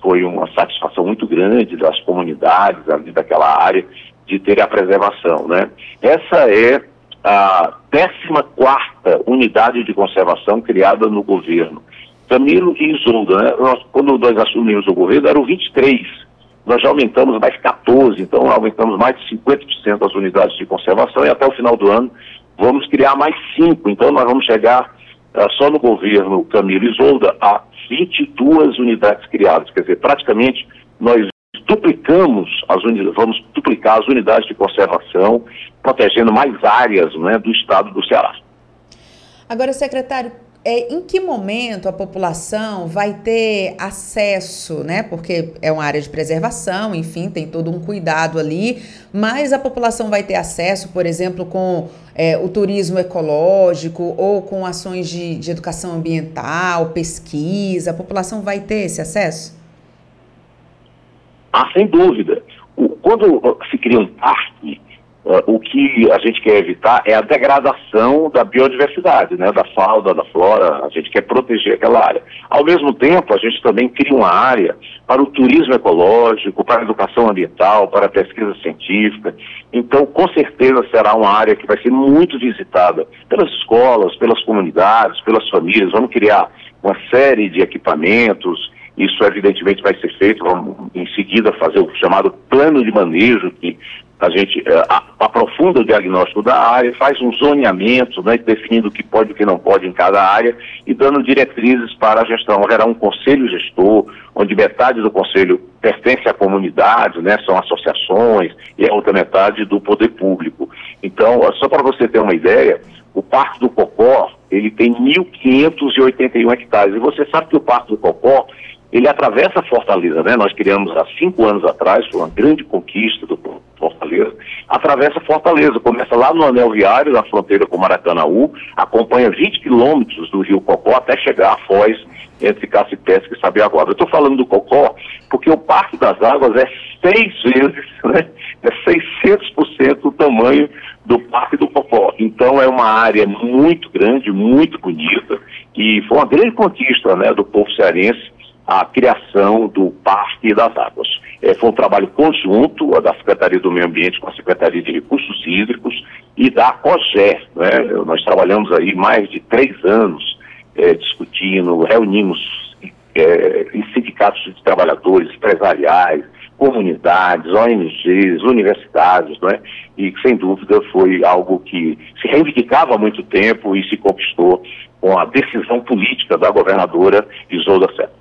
foi uma satisfação muito grande das comunidades ali daquela área de ter a preservação, né? Essa é a 14 quarta unidade de conservação criada no governo. Camilo e Isolda, né? Nós, quando nós assumimos o governo, eram 23 nós já aumentamos mais 14, então aumentamos mais de 50% das unidades de conservação e até o final do ano vamos criar mais 5. Então nós vamos chegar uh, só no governo Camilo Isolda a 22 unidades criadas, quer dizer, praticamente nós duplicamos as unidades, vamos duplicar as unidades de conservação, protegendo mais áreas né, do estado do Ceará. Agora, secretário, é, em que momento a população vai ter acesso, né? Porque é uma área de preservação, enfim, tem todo um cuidado ali, mas a população vai ter acesso, por exemplo, com é, o turismo ecológico ou com ações de, de educação ambiental, pesquisa, a população vai ter esse acesso? Ah, sem dúvida. O, quando se cria um parque, Uh, o que a gente quer evitar é a degradação da biodiversidade, né, da fauna, da flora, a gente quer proteger aquela área. Ao mesmo tempo, a gente também cria uma área para o turismo ecológico, para a educação ambiental, para a pesquisa científica. Então, com certeza será uma área que vai ser muito visitada pelas escolas, pelas comunidades, pelas famílias. Vamos criar uma série de equipamentos, isso, evidentemente, vai ser feito. Vamos, em seguida, fazer o chamado plano de manejo, que a gente é, aprofunda o diagnóstico da área, faz um zoneamento, né, definindo o que pode e o que não pode em cada área e dando diretrizes para a gestão. Haverá um conselho gestor, onde metade do conselho pertence à comunidade, né, são associações, e a outra metade do poder público. Então, só para você ter uma ideia, o Parque do Cocó, ele tem 1.581 hectares. E você sabe que o Parque do Cocó, ele atravessa Fortaleza, né? Nós criamos há cinco anos atrás, foi uma grande conquista do Fortaleza, atravessa Fortaleza, começa lá no anel viário, na fronteira com Maracanaú, acompanha 20 quilômetros do rio Cocó até chegar à Foz, entre Cacipesca e Sabiaguaba. Eu estou falando do Cocó porque o Parque das Águas é seis vezes, né, é 600% o tamanho do Parque do Cocó. Então é uma área muito grande, muito bonita, e foi uma grande conquista né, do povo cearense a criação do Parque das Águas. É, foi um trabalho conjunto da Secretaria do Meio Ambiente com a Secretaria de Recursos Hídricos e da COGÉ. Né? Nós trabalhamos aí mais de três anos é, discutindo, reunimos é, sindicatos de trabalhadores, empresariais, comunidades, ONGs, universidades, né? e sem dúvida foi algo que se reivindicava há muito tempo e se conquistou com a decisão política da governadora Isolda Seta.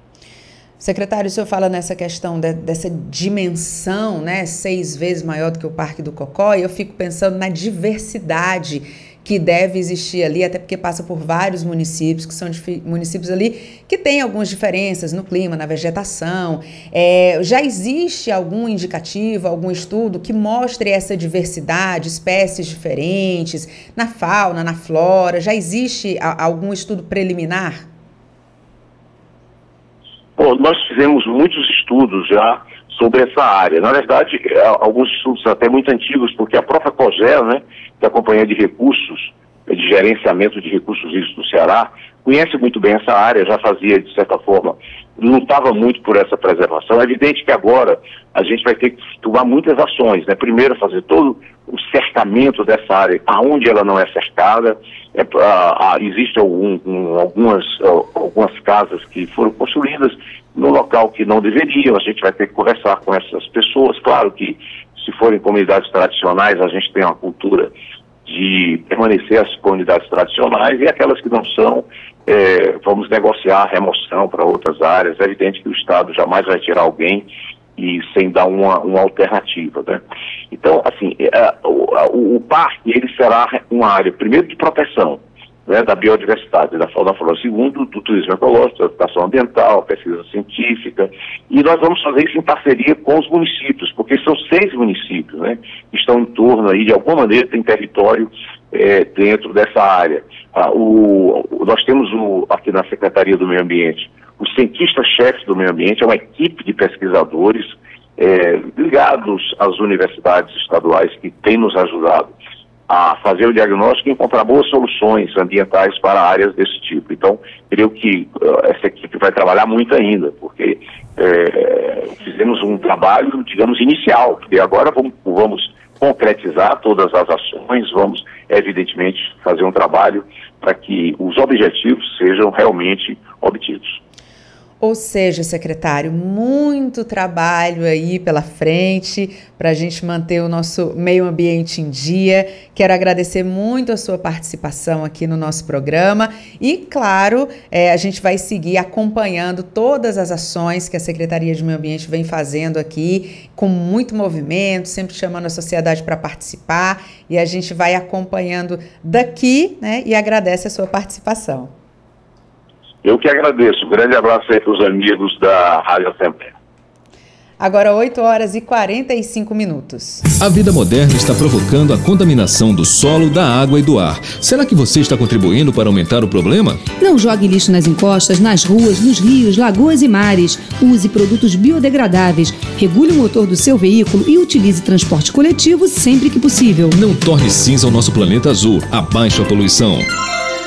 Secretário, o senhor fala nessa questão de, dessa dimensão, né, seis vezes maior do que o Parque do Cocó, e eu fico pensando na diversidade que deve existir ali, até porque passa por vários municípios, que são municípios ali que têm algumas diferenças no clima, na vegetação. É, já existe algum indicativo, algum estudo que mostre essa diversidade, espécies diferentes, na fauna, na flora? Já existe a, algum estudo preliminar? Bom, nós fizemos muitos estudos já sobre essa área. Na verdade, é, alguns estudos até muito antigos, porque a própria COGEL, né, que é a Companhia de Recursos, de Gerenciamento de Recursos Hídricos do Ceará, conhece muito bem essa área, já fazia, de certa forma, lutava muito por essa preservação. É evidente que agora a gente vai ter que tomar muitas ações, né? Primeiro, fazer todo o cercamento dessa área, aonde ela não é cercada. É, a, a, Existem algum, um, algumas, algumas casas que foram construídas no local que não deveriam. A gente vai ter que conversar com essas pessoas. Claro que, se forem comunidades tradicionais, a gente tem uma cultura de permanecer as comunidades tradicionais e aquelas que não são, é, vamos negociar a remoção para outras áreas. É evidente que o Estado jamais vai tirar alguém e sem dar uma, uma alternativa, né? Então, assim, é, o, o, parque ele será uma área, primeiro, de proteção, né, da biodiversidade, da fauna flora, segundo, do turismo ecológico, da educação ambiental, pesquisa científica, e nós vamos fazer isso em parceria com os municípios, porque são seis municípios, né, que estão em torno aí, de alguma maneira, tem território é, dentro dessa área. Ah, o, nós temos o, aqui na Secretaria do Meio Ambiente o cientista-chefe do meio ambiente, é uma equipe de pesquisadores é, ligados às universidades estaduais que têm nos ajudado a fazer o diagnóstico e encontrar boas soluções ambientais para áreas desse tipo. Então, creio que uh, essa equipe vai trabalhar muito ainda, porque é, fizemos um trabalho, digamos, inicial, e agora vamos, vamos concretizar todas as ações, vamos, evidentemente, fazer um trabalho para que os objetivos sejam realmente obtidos. Ou seja, secretário, muito trabalho aí pela frente para a gente manter o nosso meio ambiente em dia. Quero agradecer muito a sua participação aqui no nosso programa e, claro, é, a gente vai seguir acompanhando todas as ações que a Secretaria de Meio Ambiente vem fazendo aqui, com muito movimento, sempre chamando a sociedade para participar e a gente vai acompanhando daqui né, e agradece a sua participação. Eu que agradeço. Grande abraço aí para os amigos da Rádio Assembleia. Agora 8 horas e 45 minutos. A vida moderna está provocando a contaminação do solo, da água e do ar. Será que você está contribuindo para aumentar o problema? Não jogue lixo nas encostas, nas ruas, nos rios, lagoas e mares. Use produtos biodegradáveis. Regule o motor do seu veículo e utilize transporte coletivo sempre que possível. Não torne cinza o nosso planeta azul. Abaixe a poluição.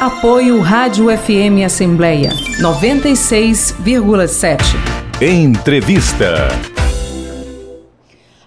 Apoio Rádio FM Assembleia 96,7. Entrevista.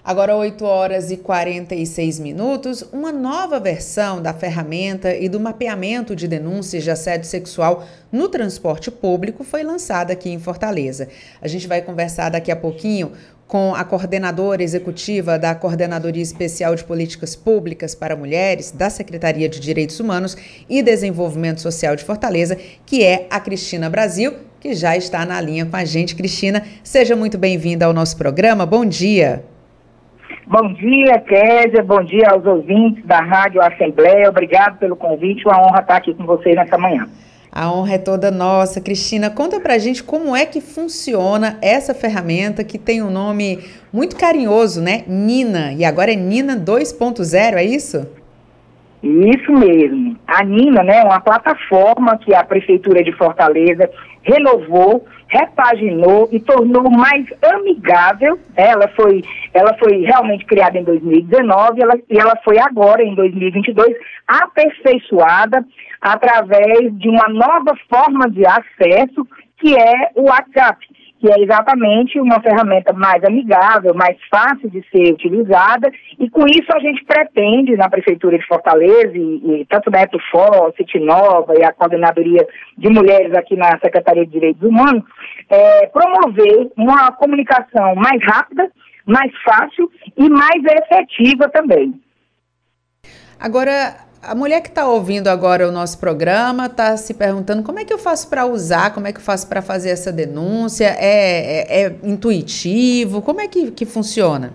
Agora 8 horas e 46 minutos, uma nova versão da ferramenta e do mapeamento de denúncias de assédio sexual no transporte público foi lançada aqui em Fortaleza. A gente vai conversar daqui a pouquinho com a coordenadora executiva da Coordenadoria Especial de Políticas Públicas para Mulheres da Secretaria de Direitos Humanos e Desenvolvimento Social de Fortaleza, que é a Cristina Brasil, que já está na linha com a gente. Cristina, seja muito bem-vinda ao nosso programa. Bom dia. Bom dia, Kézia. Bom dia aos ouvintes da Rádio Assembleia. Obrigado pelo convite. Uma honra estar aqui com vocês nessa manhã. A honra é toda nossa. Cristina, conta pra gente como é que funciona essa ferramenta que tem um nome muito carinhoso, né? Nina. E agora é Nina 2.0, é isso? Isso mesmo. A Nina, né, é uma plataforma que a Prefeitura de Fortaleza renovou, repaginou e tornou mais amigável. Ela foi, ela foi realmente criada em 2019 ela, e ela foi agora, em 2022, aperfeiçoada através de uma nova forma de acesso, que é o WhatsApp, que é exatamente uma ferramenta mais amigável, mais fácil de ser utilizada, e com isso a gente pretende, na Prefeitura de Fortaleza, e, e tanto da Etufó, City Nova e a Coordenadoria de Mulheres aqui na Secretaria de Direitos Humanos, é, promover uma comunicação mais rápida, mais fácil e mais efetiva também. Agora, a mulher que está ouvindo agora o nosso programa está se perguntando como é que eu faço para usar, como é que eu faço para fazer essa denúncia, é, é, é, intuitivo, como é que, que funciona?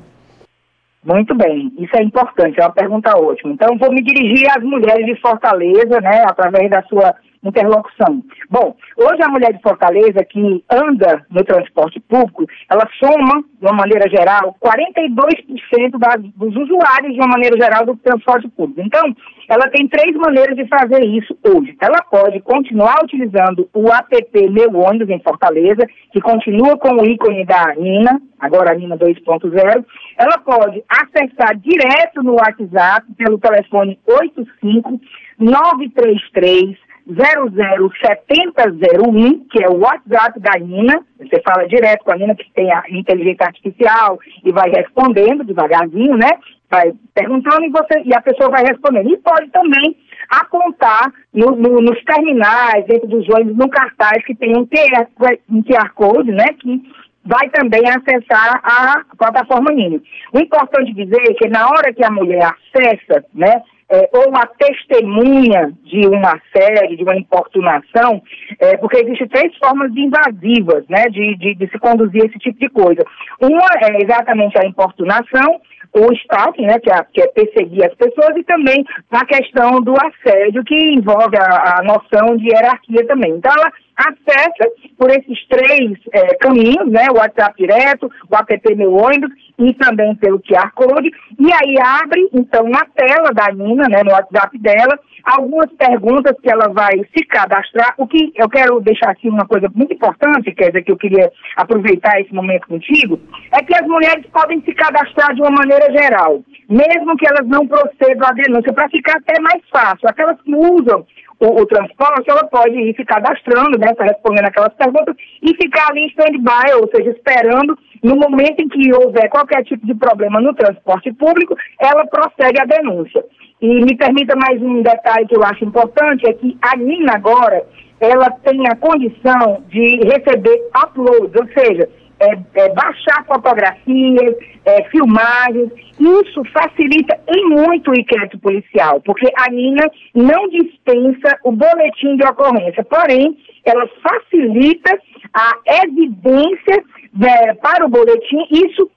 Muito bem, isso é importante, é uma pergunta ótima. Então, vou me dirigir às mulheres de Fortaleza, né, através da sua interlocução. Bom, hoje a mulher de Fortaleza que anda no transporte público, ela soma, de uma maneira geral, 42% das, dos usuários, de uma maneira geral, do transporte público. Então, ela tem três maneiras de fazer isso hoje. Ela pode continuar utilizando o app Meu Ônibus em Fortaleza, que continua com o ícone da Nina, agora a Nina 2.0. Ela pode acessar direto no WhatsApp pelo telefone 85 933 007001, que é o WhatsApp da Nina. Você fala direto com a Nina, que tem a inteligência artificial, e vai respondendo devagarzinho, né? Vai perguntando e, você, e a pessoa vai respondendo. E pode também apontar no, no, nos terminais, dentro dos ônibus, no cartaz que tem um QR, um QR Code, né? Que vai também acessar a plataforma Nina. O importante dizer é que na hora que a mulher acessa, né? É, ou a testemunha de um assédio, de uma importunação, é, porque existem três formas invasivas, né, de, de, de, se conduzir esse tipo de coisa. Uma é exatamente a importunação, o stalking, né, que é, que é, perseguir as pessoas, e também a questão do assédio, que envolve a, a noção de hierarquia também. Então, ela acessa por esses três é, caminhos, né, o WhatsApp direto, o app Meu Ônibus e também pelo QR Code, e aí abre, então, na tela da Nina, né, no WhatsApp dela, algumas perguntas que ela vai se cadastrar. O que eu quero deixar aqui uma coisa muito importante, quer dizer, que eu queria aproveitar esse momento contigo, é que as mulheres podem se cadastrar de uma maneira geral, mesmo que elas não procedam à denúncia, para ficar até mais fácil. Aquelas que usam o, o, transporte, ela pode ir se cadastrando, né, tá respondendo aquelas perguntas e ficar ali em stand-by, ou seja, esperando no momento em que houver qualquer tipo de problema no transporte público, ela prossegue a denúncia. E me permita mais um detalhe que eu acho importante, é que a Nina agora, ela tem a condição de receber uploads, ou seja, é, é, baixar fotografias, é, filmagens. Isso facilita em muito o inquérito policial, porque a Nina não dispensa o boletim de ocorrência, porém, ela facilita a evidência né, para o boletim. Isso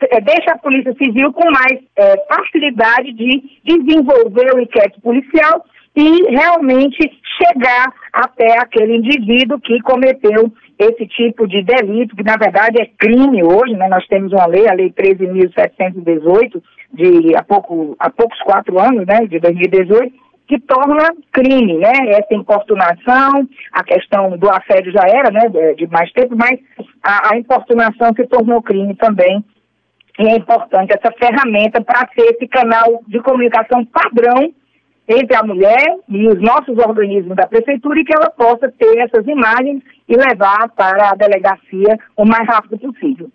é, deixa a Polícia Civil com mais é, facilidade de desenvolver o inquérito policial e realmente chegar até aquele indivíduo que cometeu esse tipo de delito, que na verdade é crime hoje, né? Nós temos uma lei, a Lei 13.718, de há, pouco, há poucos quatro anos, né, de 2018, que torna crime, né? Essa importunação, a questão do assédio já era, né, de mais tempo, mas a, a importunação se tornou crime também. E é importante essa ferramenta para ser esse canal de comunicação padrão entre a mulher e os nossos organismos da prefeitura e que ela possa ter essas imagens e levar para a delegacia o mais rápido possível.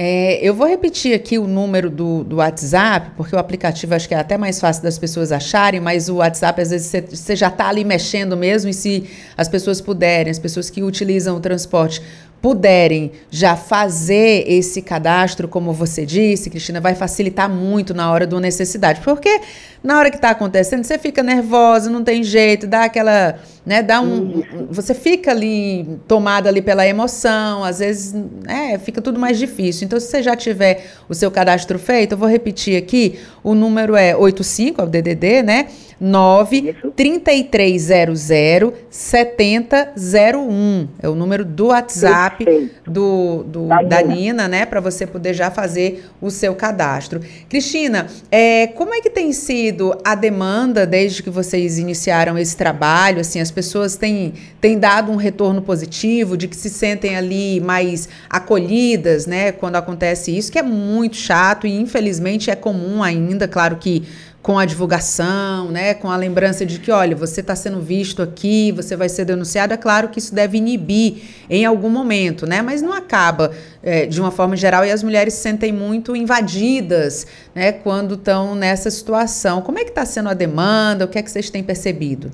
É, eu vou repetir aqui o número do, do WhatsApp, porque o aplicativo acho que é até mais fácil das pessoas acharem, mas o WhatsApp, às vezes, você já está ali mexendo mesmo, e se as pessoas puderem, as pessoas que utilizam o transporte puderem já fazer esse cadastro, como você disse, Cristina, vai facilitar muito na hora do necessidade. Porque na hora que está acontecendo, você fica nervosa, não tem jeito, dá aquela, né, dá um, você fica ali tomada ali pela emoção, às vezes, né, fica tudo mais difícil. Então, se você já tiver o seu cadastro feito, eu vou repetir aqui, o número é 85, é o DDD, né? 9 3300 7001. É o número do WhatsApp do, do da Nina, né? Para você poder já fazer o seu cadastro. Cristina, é, como é que tem sido a demanda desde que vocês iniciaram esse trabalho? Assim, as pessoas têm, têm dado um retorno positivo, de que se sentem ali mais acolhidas, né? Quando acontece isso, que é muito chato e infelizmente é comum ainda. Claro que com a divulgação, né, com a lembrança de que, olha, você está sendo visto aqui, você vai ser denunciado, é claro que isso deve inibir em algum momento, né, mas não acaba é, de uma forma geral e as mulheres se sentem muito invadidas, né, quando estão nessa situação. Como é que está sendo a demanda? O que é que vocês têm percebido?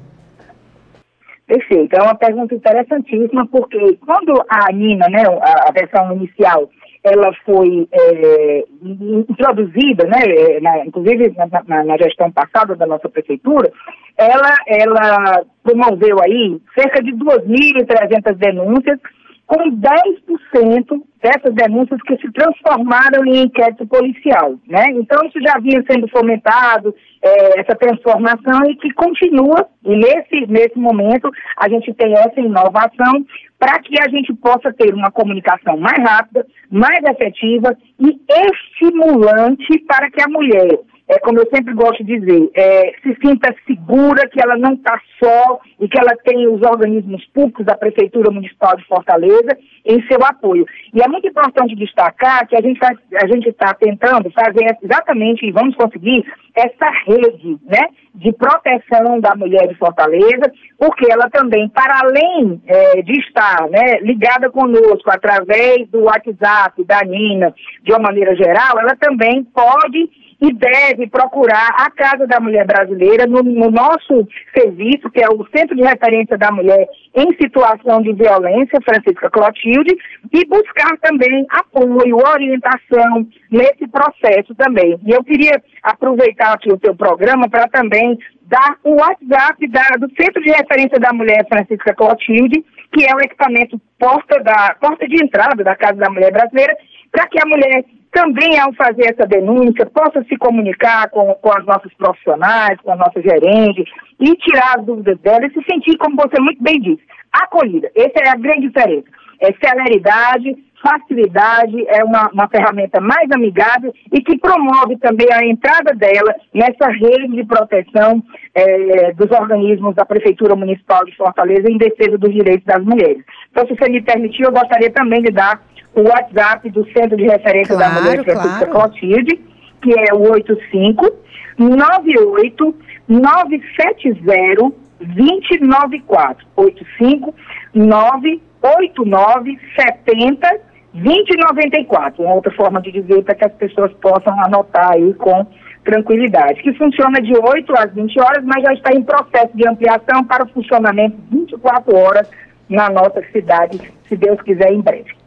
Perfeito, é uma pergunta interessantíssima, porque quando a Nina, né, a, versão inicial, ela foi é, introduzida, né, é, na, inclusive na, na, na, gestão passada da nossa prefeitura, ela, ela promoveu aí cerca de 2.300 denúncias com 10% dessas denúncias que se transformaram em inquérito policial, né? Então isso já vinha sendo fomentado, é, essa transformação e que continua, e nesse, nesse momento a gente tem essa inovação para que a gente possa ter uma comunicação mais rápida, mais efetiva e estimulante para que a mulher é, como eu sempre gosto de dizer, é, se sinta segura que ela não está só e que ela tem os organismos públicos da Prefeitura Municipal de Fortaleza em seu apoio. E é muito importante destacar que a gente tá, está tentando fazer exatamente, e vamos conseguir, essa rede né, de proteção da mulher de Fortaleza, porque ela também, para além é, de estar né, ligada conosco através do WhatsApp, da Nina, de uma maneira geral, ela também pode e deve procurar a Casa da Mulher Brasileira no, no, nosso serviço, que é o Centro de Referência da Mulher em Situação de Violência, Francisca Clotilde, e buscar também apoio, orientação nesse processo também. E eu queria aproveitar aqui o teu programa para também dar o WhatsApp da, do Centro de Referência da Mulher Francisca Clotilde, que é o equipamento porta, da, porta de entrada da Casa da Mulher Brasileira, para que a mulher também, ao fazer essa denúncia, possa se comunicar com, com as nossas profissionais, com a nossa gerente, e tirar as dúvidas dela e se sentir, como você muito bem disse, acolhida. Essa é a grande diferença. É celeridade, facilidade, é uma, uma ferramenta mais amigável e que promove também a entrada dela nessa rede de proteção é, dos organismos da Prefeitura Municipal de Fortaleza em defesa dos direitos das mulheres. Então, se você me permitir, eu gostaria também de dar o WhatsApp do Centro de Referência claro, da Mulher Francisca claro. Clotilde, que é o 85 98 970 2094 85 989 70 2094. Uma outra forma de dizer para que as pessoas possam anotar aí com tranquilidade. Que funciona de 8 às 20 horas, mas já está em processo de ampliação para o funcionamento 24 horas na nossa cidade, se Deus quiser, em breve.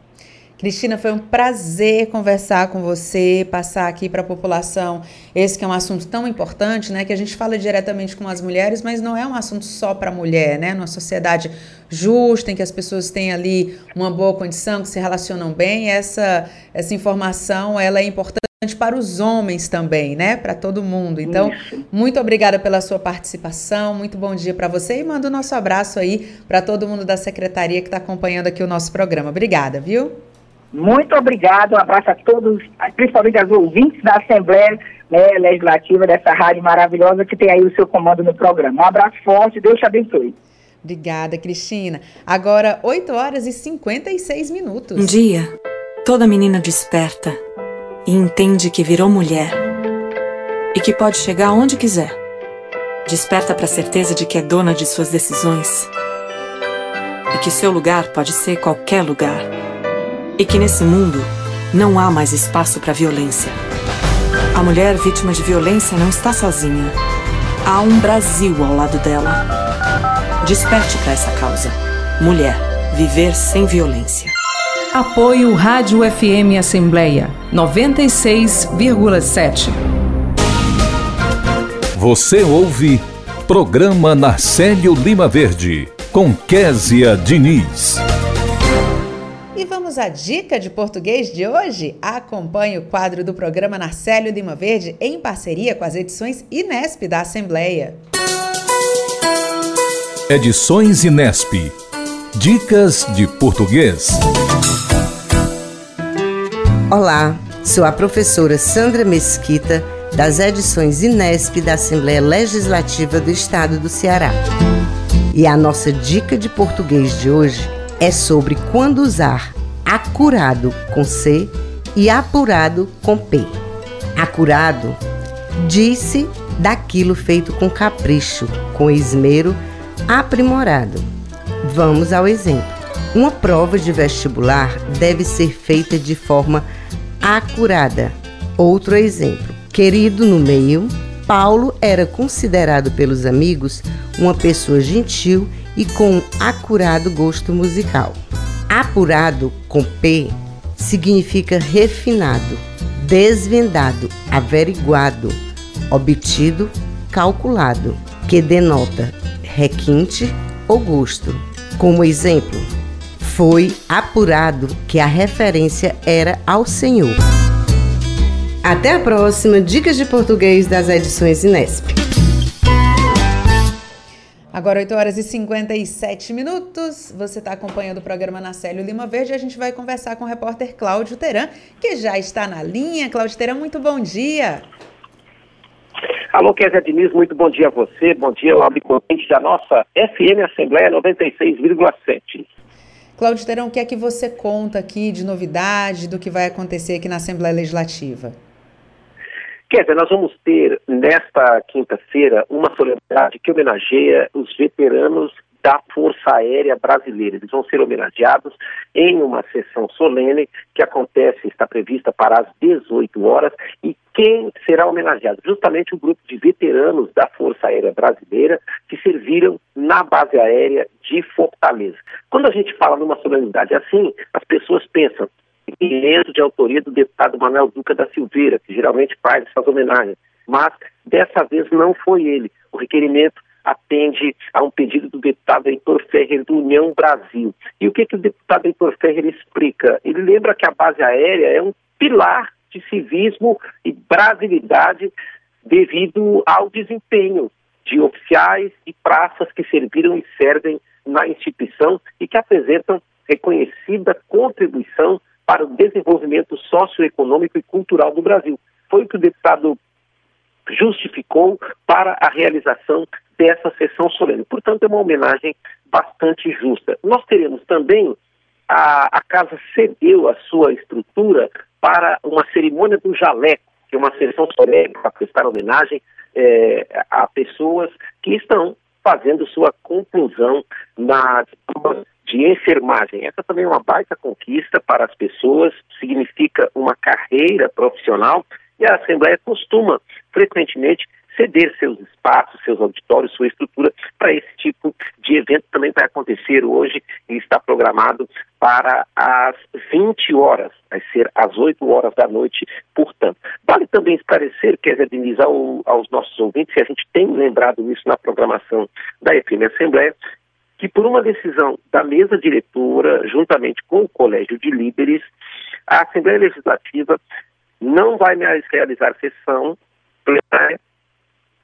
Cristina, foi um prazer conversar com você, passar aqui para a população esse que é um assunto tão importante, né? Que a gente fala diretamente com as mulheres, mas não é um assunto só para a mulher, né? Numa sociedade justa, em que as pessoas têm ali uma boa condição, que se relacionam bem, essa, essa informação ela é importante para os homens também, né? Para todo mundo. Então, Isso. muito obrigada pela sua participação, muito bom dia para você e manda o nosso abraço aí para todo mundo da secretaria que está acompanhando aqui o nosso programa. Obrigada, viu? Muito obrigado, um abraço a todos, principalmente aos ouvintes da Assembleia né, Legislativa dessa rádio maravilhosa que tem aí o seu comando no programa. Um abraço forte, Deus te abençoe. Obrigada, Cristina. Agora, 8 horas e 56 minutos. Um dia, toda menina desperta e entende que virou mulher e que pode chegar onde quiser. Desperta para a certeza de que é dona de suas decisões e que seu lugar pode ser qualquer lugar e que nesse mundo não há mais espaço para violência. A mulher vítima de violência não está sozinha. Há um Brasil ao lado dela. Desperte para essa causa. Mulher, viver sem violência. Apoio Rádio FM Assembleia 96,7. Você ouve Programa Narcélio Lima Verde com Késia Diniz. E vamos à dica de português de hoje? Acompanhe o quadro do programa Narcélio Lima Verde em parceria com as edições Inesp da Assembleia. Edições Inesp. Dicas de português. Olá, sou a professora Sandra Mesquita das edições Inesp da Assembleia Legislativa do Estado do Ceará. E a nossa dica de português de hoje é sobre quando usar acurado com C e apurado com P. Acurado disse daquilo feito com capricho, com esmero, aprimorado. Vamos ao exemplo. Uma prova de vestibular deve ser feita de forma acurada. Outro exemplo. Querido no meio, Paulo era considerado pelos amigos uma pessoa gentil e com acurado gosto musical. Apurado com P significa refinado, desvendado, averiguado, obtido, calculado, que denota requinte ou gosto. Como exemplo, foi apurado que a referência era ao Senhor. Até a próxima Dicas de Português das edições Inesp. Agora 8 horas e 57 minutos. Você está acompanhando o programa na Célio Lima Verde. A gente vai conversar com o repórter Cláudio Teran, que já está na linha. Cláudio Teran, muito bom dia. Alô, Kézia Diniz, muito bom dia a você, bom dia ao da nossa FM Assembleia 96,7. Cláudio Terão, o que é que você conta aqui de novidade do que vai acontecer aqui na Assembleia Legislativa? Kézia, nós vamos ter nesta quinta-feira uma solenidade que homenageia os veteranos da Força Aérea Brasileira. Eles vão ser homenageados em uma sessão solene que acontece, está prevista para as 18 horas. E quem será homenageado? Justamente o grupo de veteranos da Força Aérea Brasileira que serviram na base aérea de Fortaleza. Quando a gente fala numa solenidade assim, as pessoas pensam em de autoria do deputado Manuel Duca da Silveira, que geralmente faz essas homenagens. Mas dessa vez não foi ele. O requerimento atende a um pedido do deputado Heitor Ferrer do União Brasil. E o que, que o deputado Heitor Ferrer explica? Ele lembra que a base aérea é um pilar de civismo e brasilidade devido ao desempenho de oficiais e praças que serviram e servem na instituição e que apresentam reconhecida contribuição para o desenvolvimento socioeconômico e cultural do Brasil. Foi o que o deputado justificou para a realização dessa sessão solene. Portanto, é uma homenagem bastante justa. Nós teremos também a, a casa cedeu a sua estrutura para uma cerimônia do jaleco, que é uma sessão solene para prestar homenagem é, a pessoas que estão fazendo sua conclusão na de enfermagem. Essa também é uma baita conquista para as pessoas, significa uma carreira profissional e a Assembleia costuma frequentemente ceder seus espaços, seus auditórios, sua estrutura para esse tipo de evento. Também vai acontecer hoje e está programado para as 20 horas, vai ser às 8 horas da noite, portanto. Vale também esclarecer, quer dizer, ao, aos nossos ouvintes, e a gente tem lembrado isso na programação da FM Assembleia, que por uma decisão da mesa diretora, juntamente com o Colégio de Líderes, a Assembleia Legislativa não vai mais realizar sessão plenária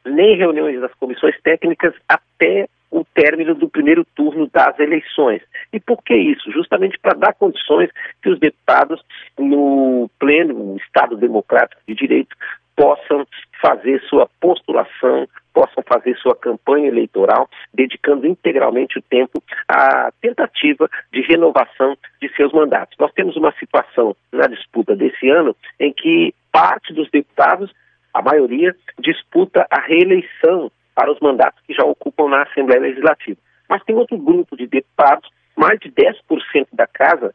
nem reuniões das comissões técnicas até o término do primeiro turno das eleições. E por que isso? Justamente para dar condições que os deputados, no pleno Estado Democrático de Direito, possam fazer sua postulação, possam fazer sua campanha eleitoral, dedicando integralmente o tempo à tentativa de renovação de seus mandatos. Nós temos uma situação na disputa desse ano em que parte dos deputados a maioria disputa a reeleição para os mandatos que já ocupam na Assembleia Legislativa. Mas tem outro grupo de deputados, mais de 10% da casa,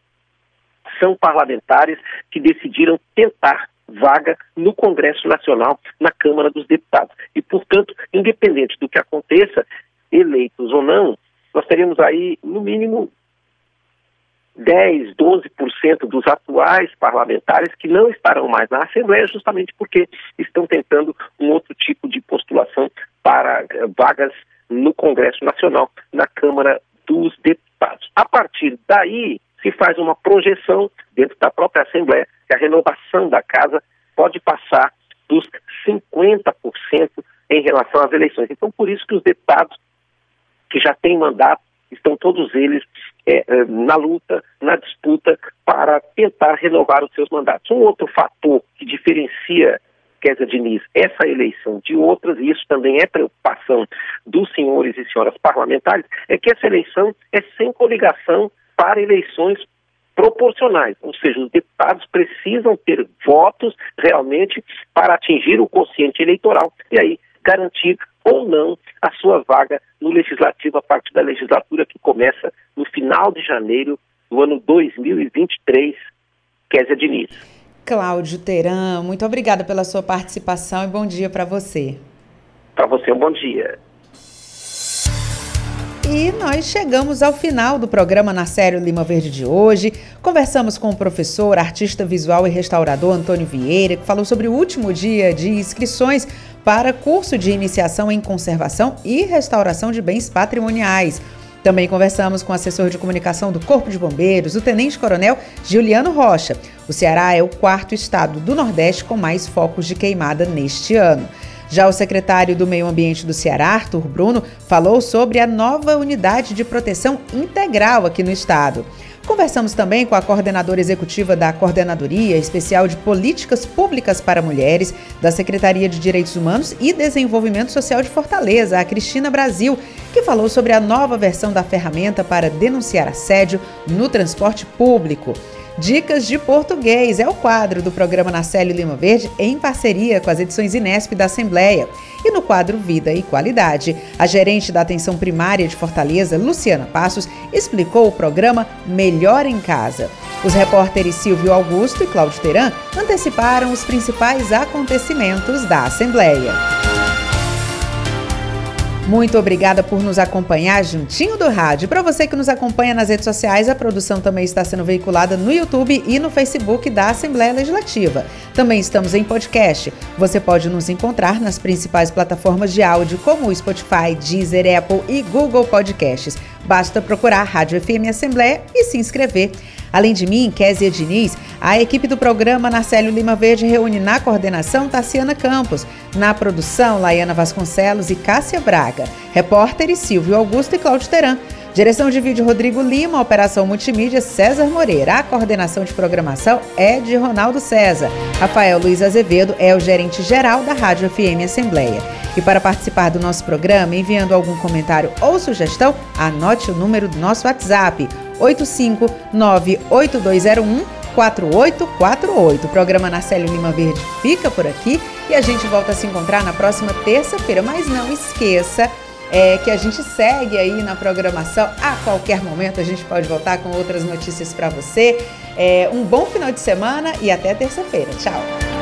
são parlamentares que decidiram tentar vaga no Congresso Nacional, na Câmara dos Deputados. E, portanto, independente do que aconteça, eleitos ou não, nós teremos aí, no mínimo, 10, 12% dos atuais parlamentares que não estarão mais na Assembleia, justamente porque estão tentando um outro tipo de postulação para eh, vagas no Congresso Nacional, na Câmara dos Deputados. A partir daí, se faz uma projeção dentro da própria Assembleia que a renovação da casa pode passar dos 50% em relação às eleições. Então, por isso que os deputados que já têm mandato estão todos eles é, é, na luta, na disputa para tentar renovar os seus mandatos. Um outro fator que diferencia Kézia Diniz essa eleição de outras, e isso também é preocupação dos senhores e senhoras parlamentares, é que essa eleição é sem coligação para eleições proporcionais, ou seja, os deputados precisam ter votos realmente para atingir o quociente eleitoral e aí garantir ou não a sua vaga no legislativo a partir da legislatura que começa no final de janeiro do ano 2023. Kézia Diniz. Cláudio Teran, muito obrigada pela sua participação e bom dia para você. Para você, um bom dia. E nós chegamos ao final do programa na série Lima Verde de hoje. Conversamos com o professor, artista visual e restaurador Antônio Vieira, que falou sobre o último dia de inscrições para curso de iniciação em conservação e restauração de bens patrimoniais. Também conversamos com o assessor de comunicação do Corpo de Bombeiros, o Tenente-Coronel Giuliano Rocha. O Ceará é o quarto estado do Nordeste com mais focos de queimada neste ano. Já o secretário do Meio Ambiente do Ceará, Arthur Bruno, falou sobre a nova unidade de proteção integral aqui no estado. Conversamos também com a coordenadora executiva da Coordenadoria Especial de Políticas Públicas para Mulheres, da Secretaria de Direitos Humanos e Desenvolvimento Social de Fortaleza, a Cristina Brasil, que falou sobre a nova versão da ferramenta para denunciar assédio no transporte público. Dicas de Português é o quadro do programa Nacélio Lima Verde em parceria com as edições Inesp da Assembleia. E no quadro Vida e Qualidade, a gerente da atenção primária de Fortaleza, Luciana Passos, explicou o programa Melhor em Casa. Os repórteres Silvio Augusto e Cláudio Teran anteciparam os principais acontecimentos da Assembleia. Muito obrigada por nos acompanhar juntinho do rádio. Para você que nos acompanha nas redes sociais, a produção também está sendo veiculada no YouTube e no Facebook da Assembleia Legislativa. Também estamos em podcast. Você pode nos encontrar nas principais plataformas de áudio, como o Spotify, Deezer, Apple e Google Podcasts. Basta procurar Rádio FM Assembleia e se inscrever. Além de mim, Késia Diniz, a equipe do programa Narcélio Lima Verde reúne na coordenação Tassiana Campos, na produção Laiana Vasconcelos e Cássia Braga, repórteres Silvio Augusto e Cláudio Teran. Direção de vídeo Rodrigo Lima, operação multimídia César Moreira. A coordenação de programação é de Ronaldo César. Rafael Luiz Azevedo é o gerente geral da Rádio FM Assembleia. E para participar do nosso programa, enviando algum comentário ou sugestão, anote o número do nosso WhatsApp 8598201 4848. O programa Narcélio Lima Verde fica por aqui e a gente volta a se encontrar na próxima terça-feira. Mas não esqueça é, que a gente segue aí na programação. A qualquer momento a gente pode voltar com outras notícias para você. É, um bom final de semana e até terça-feira. Tchau!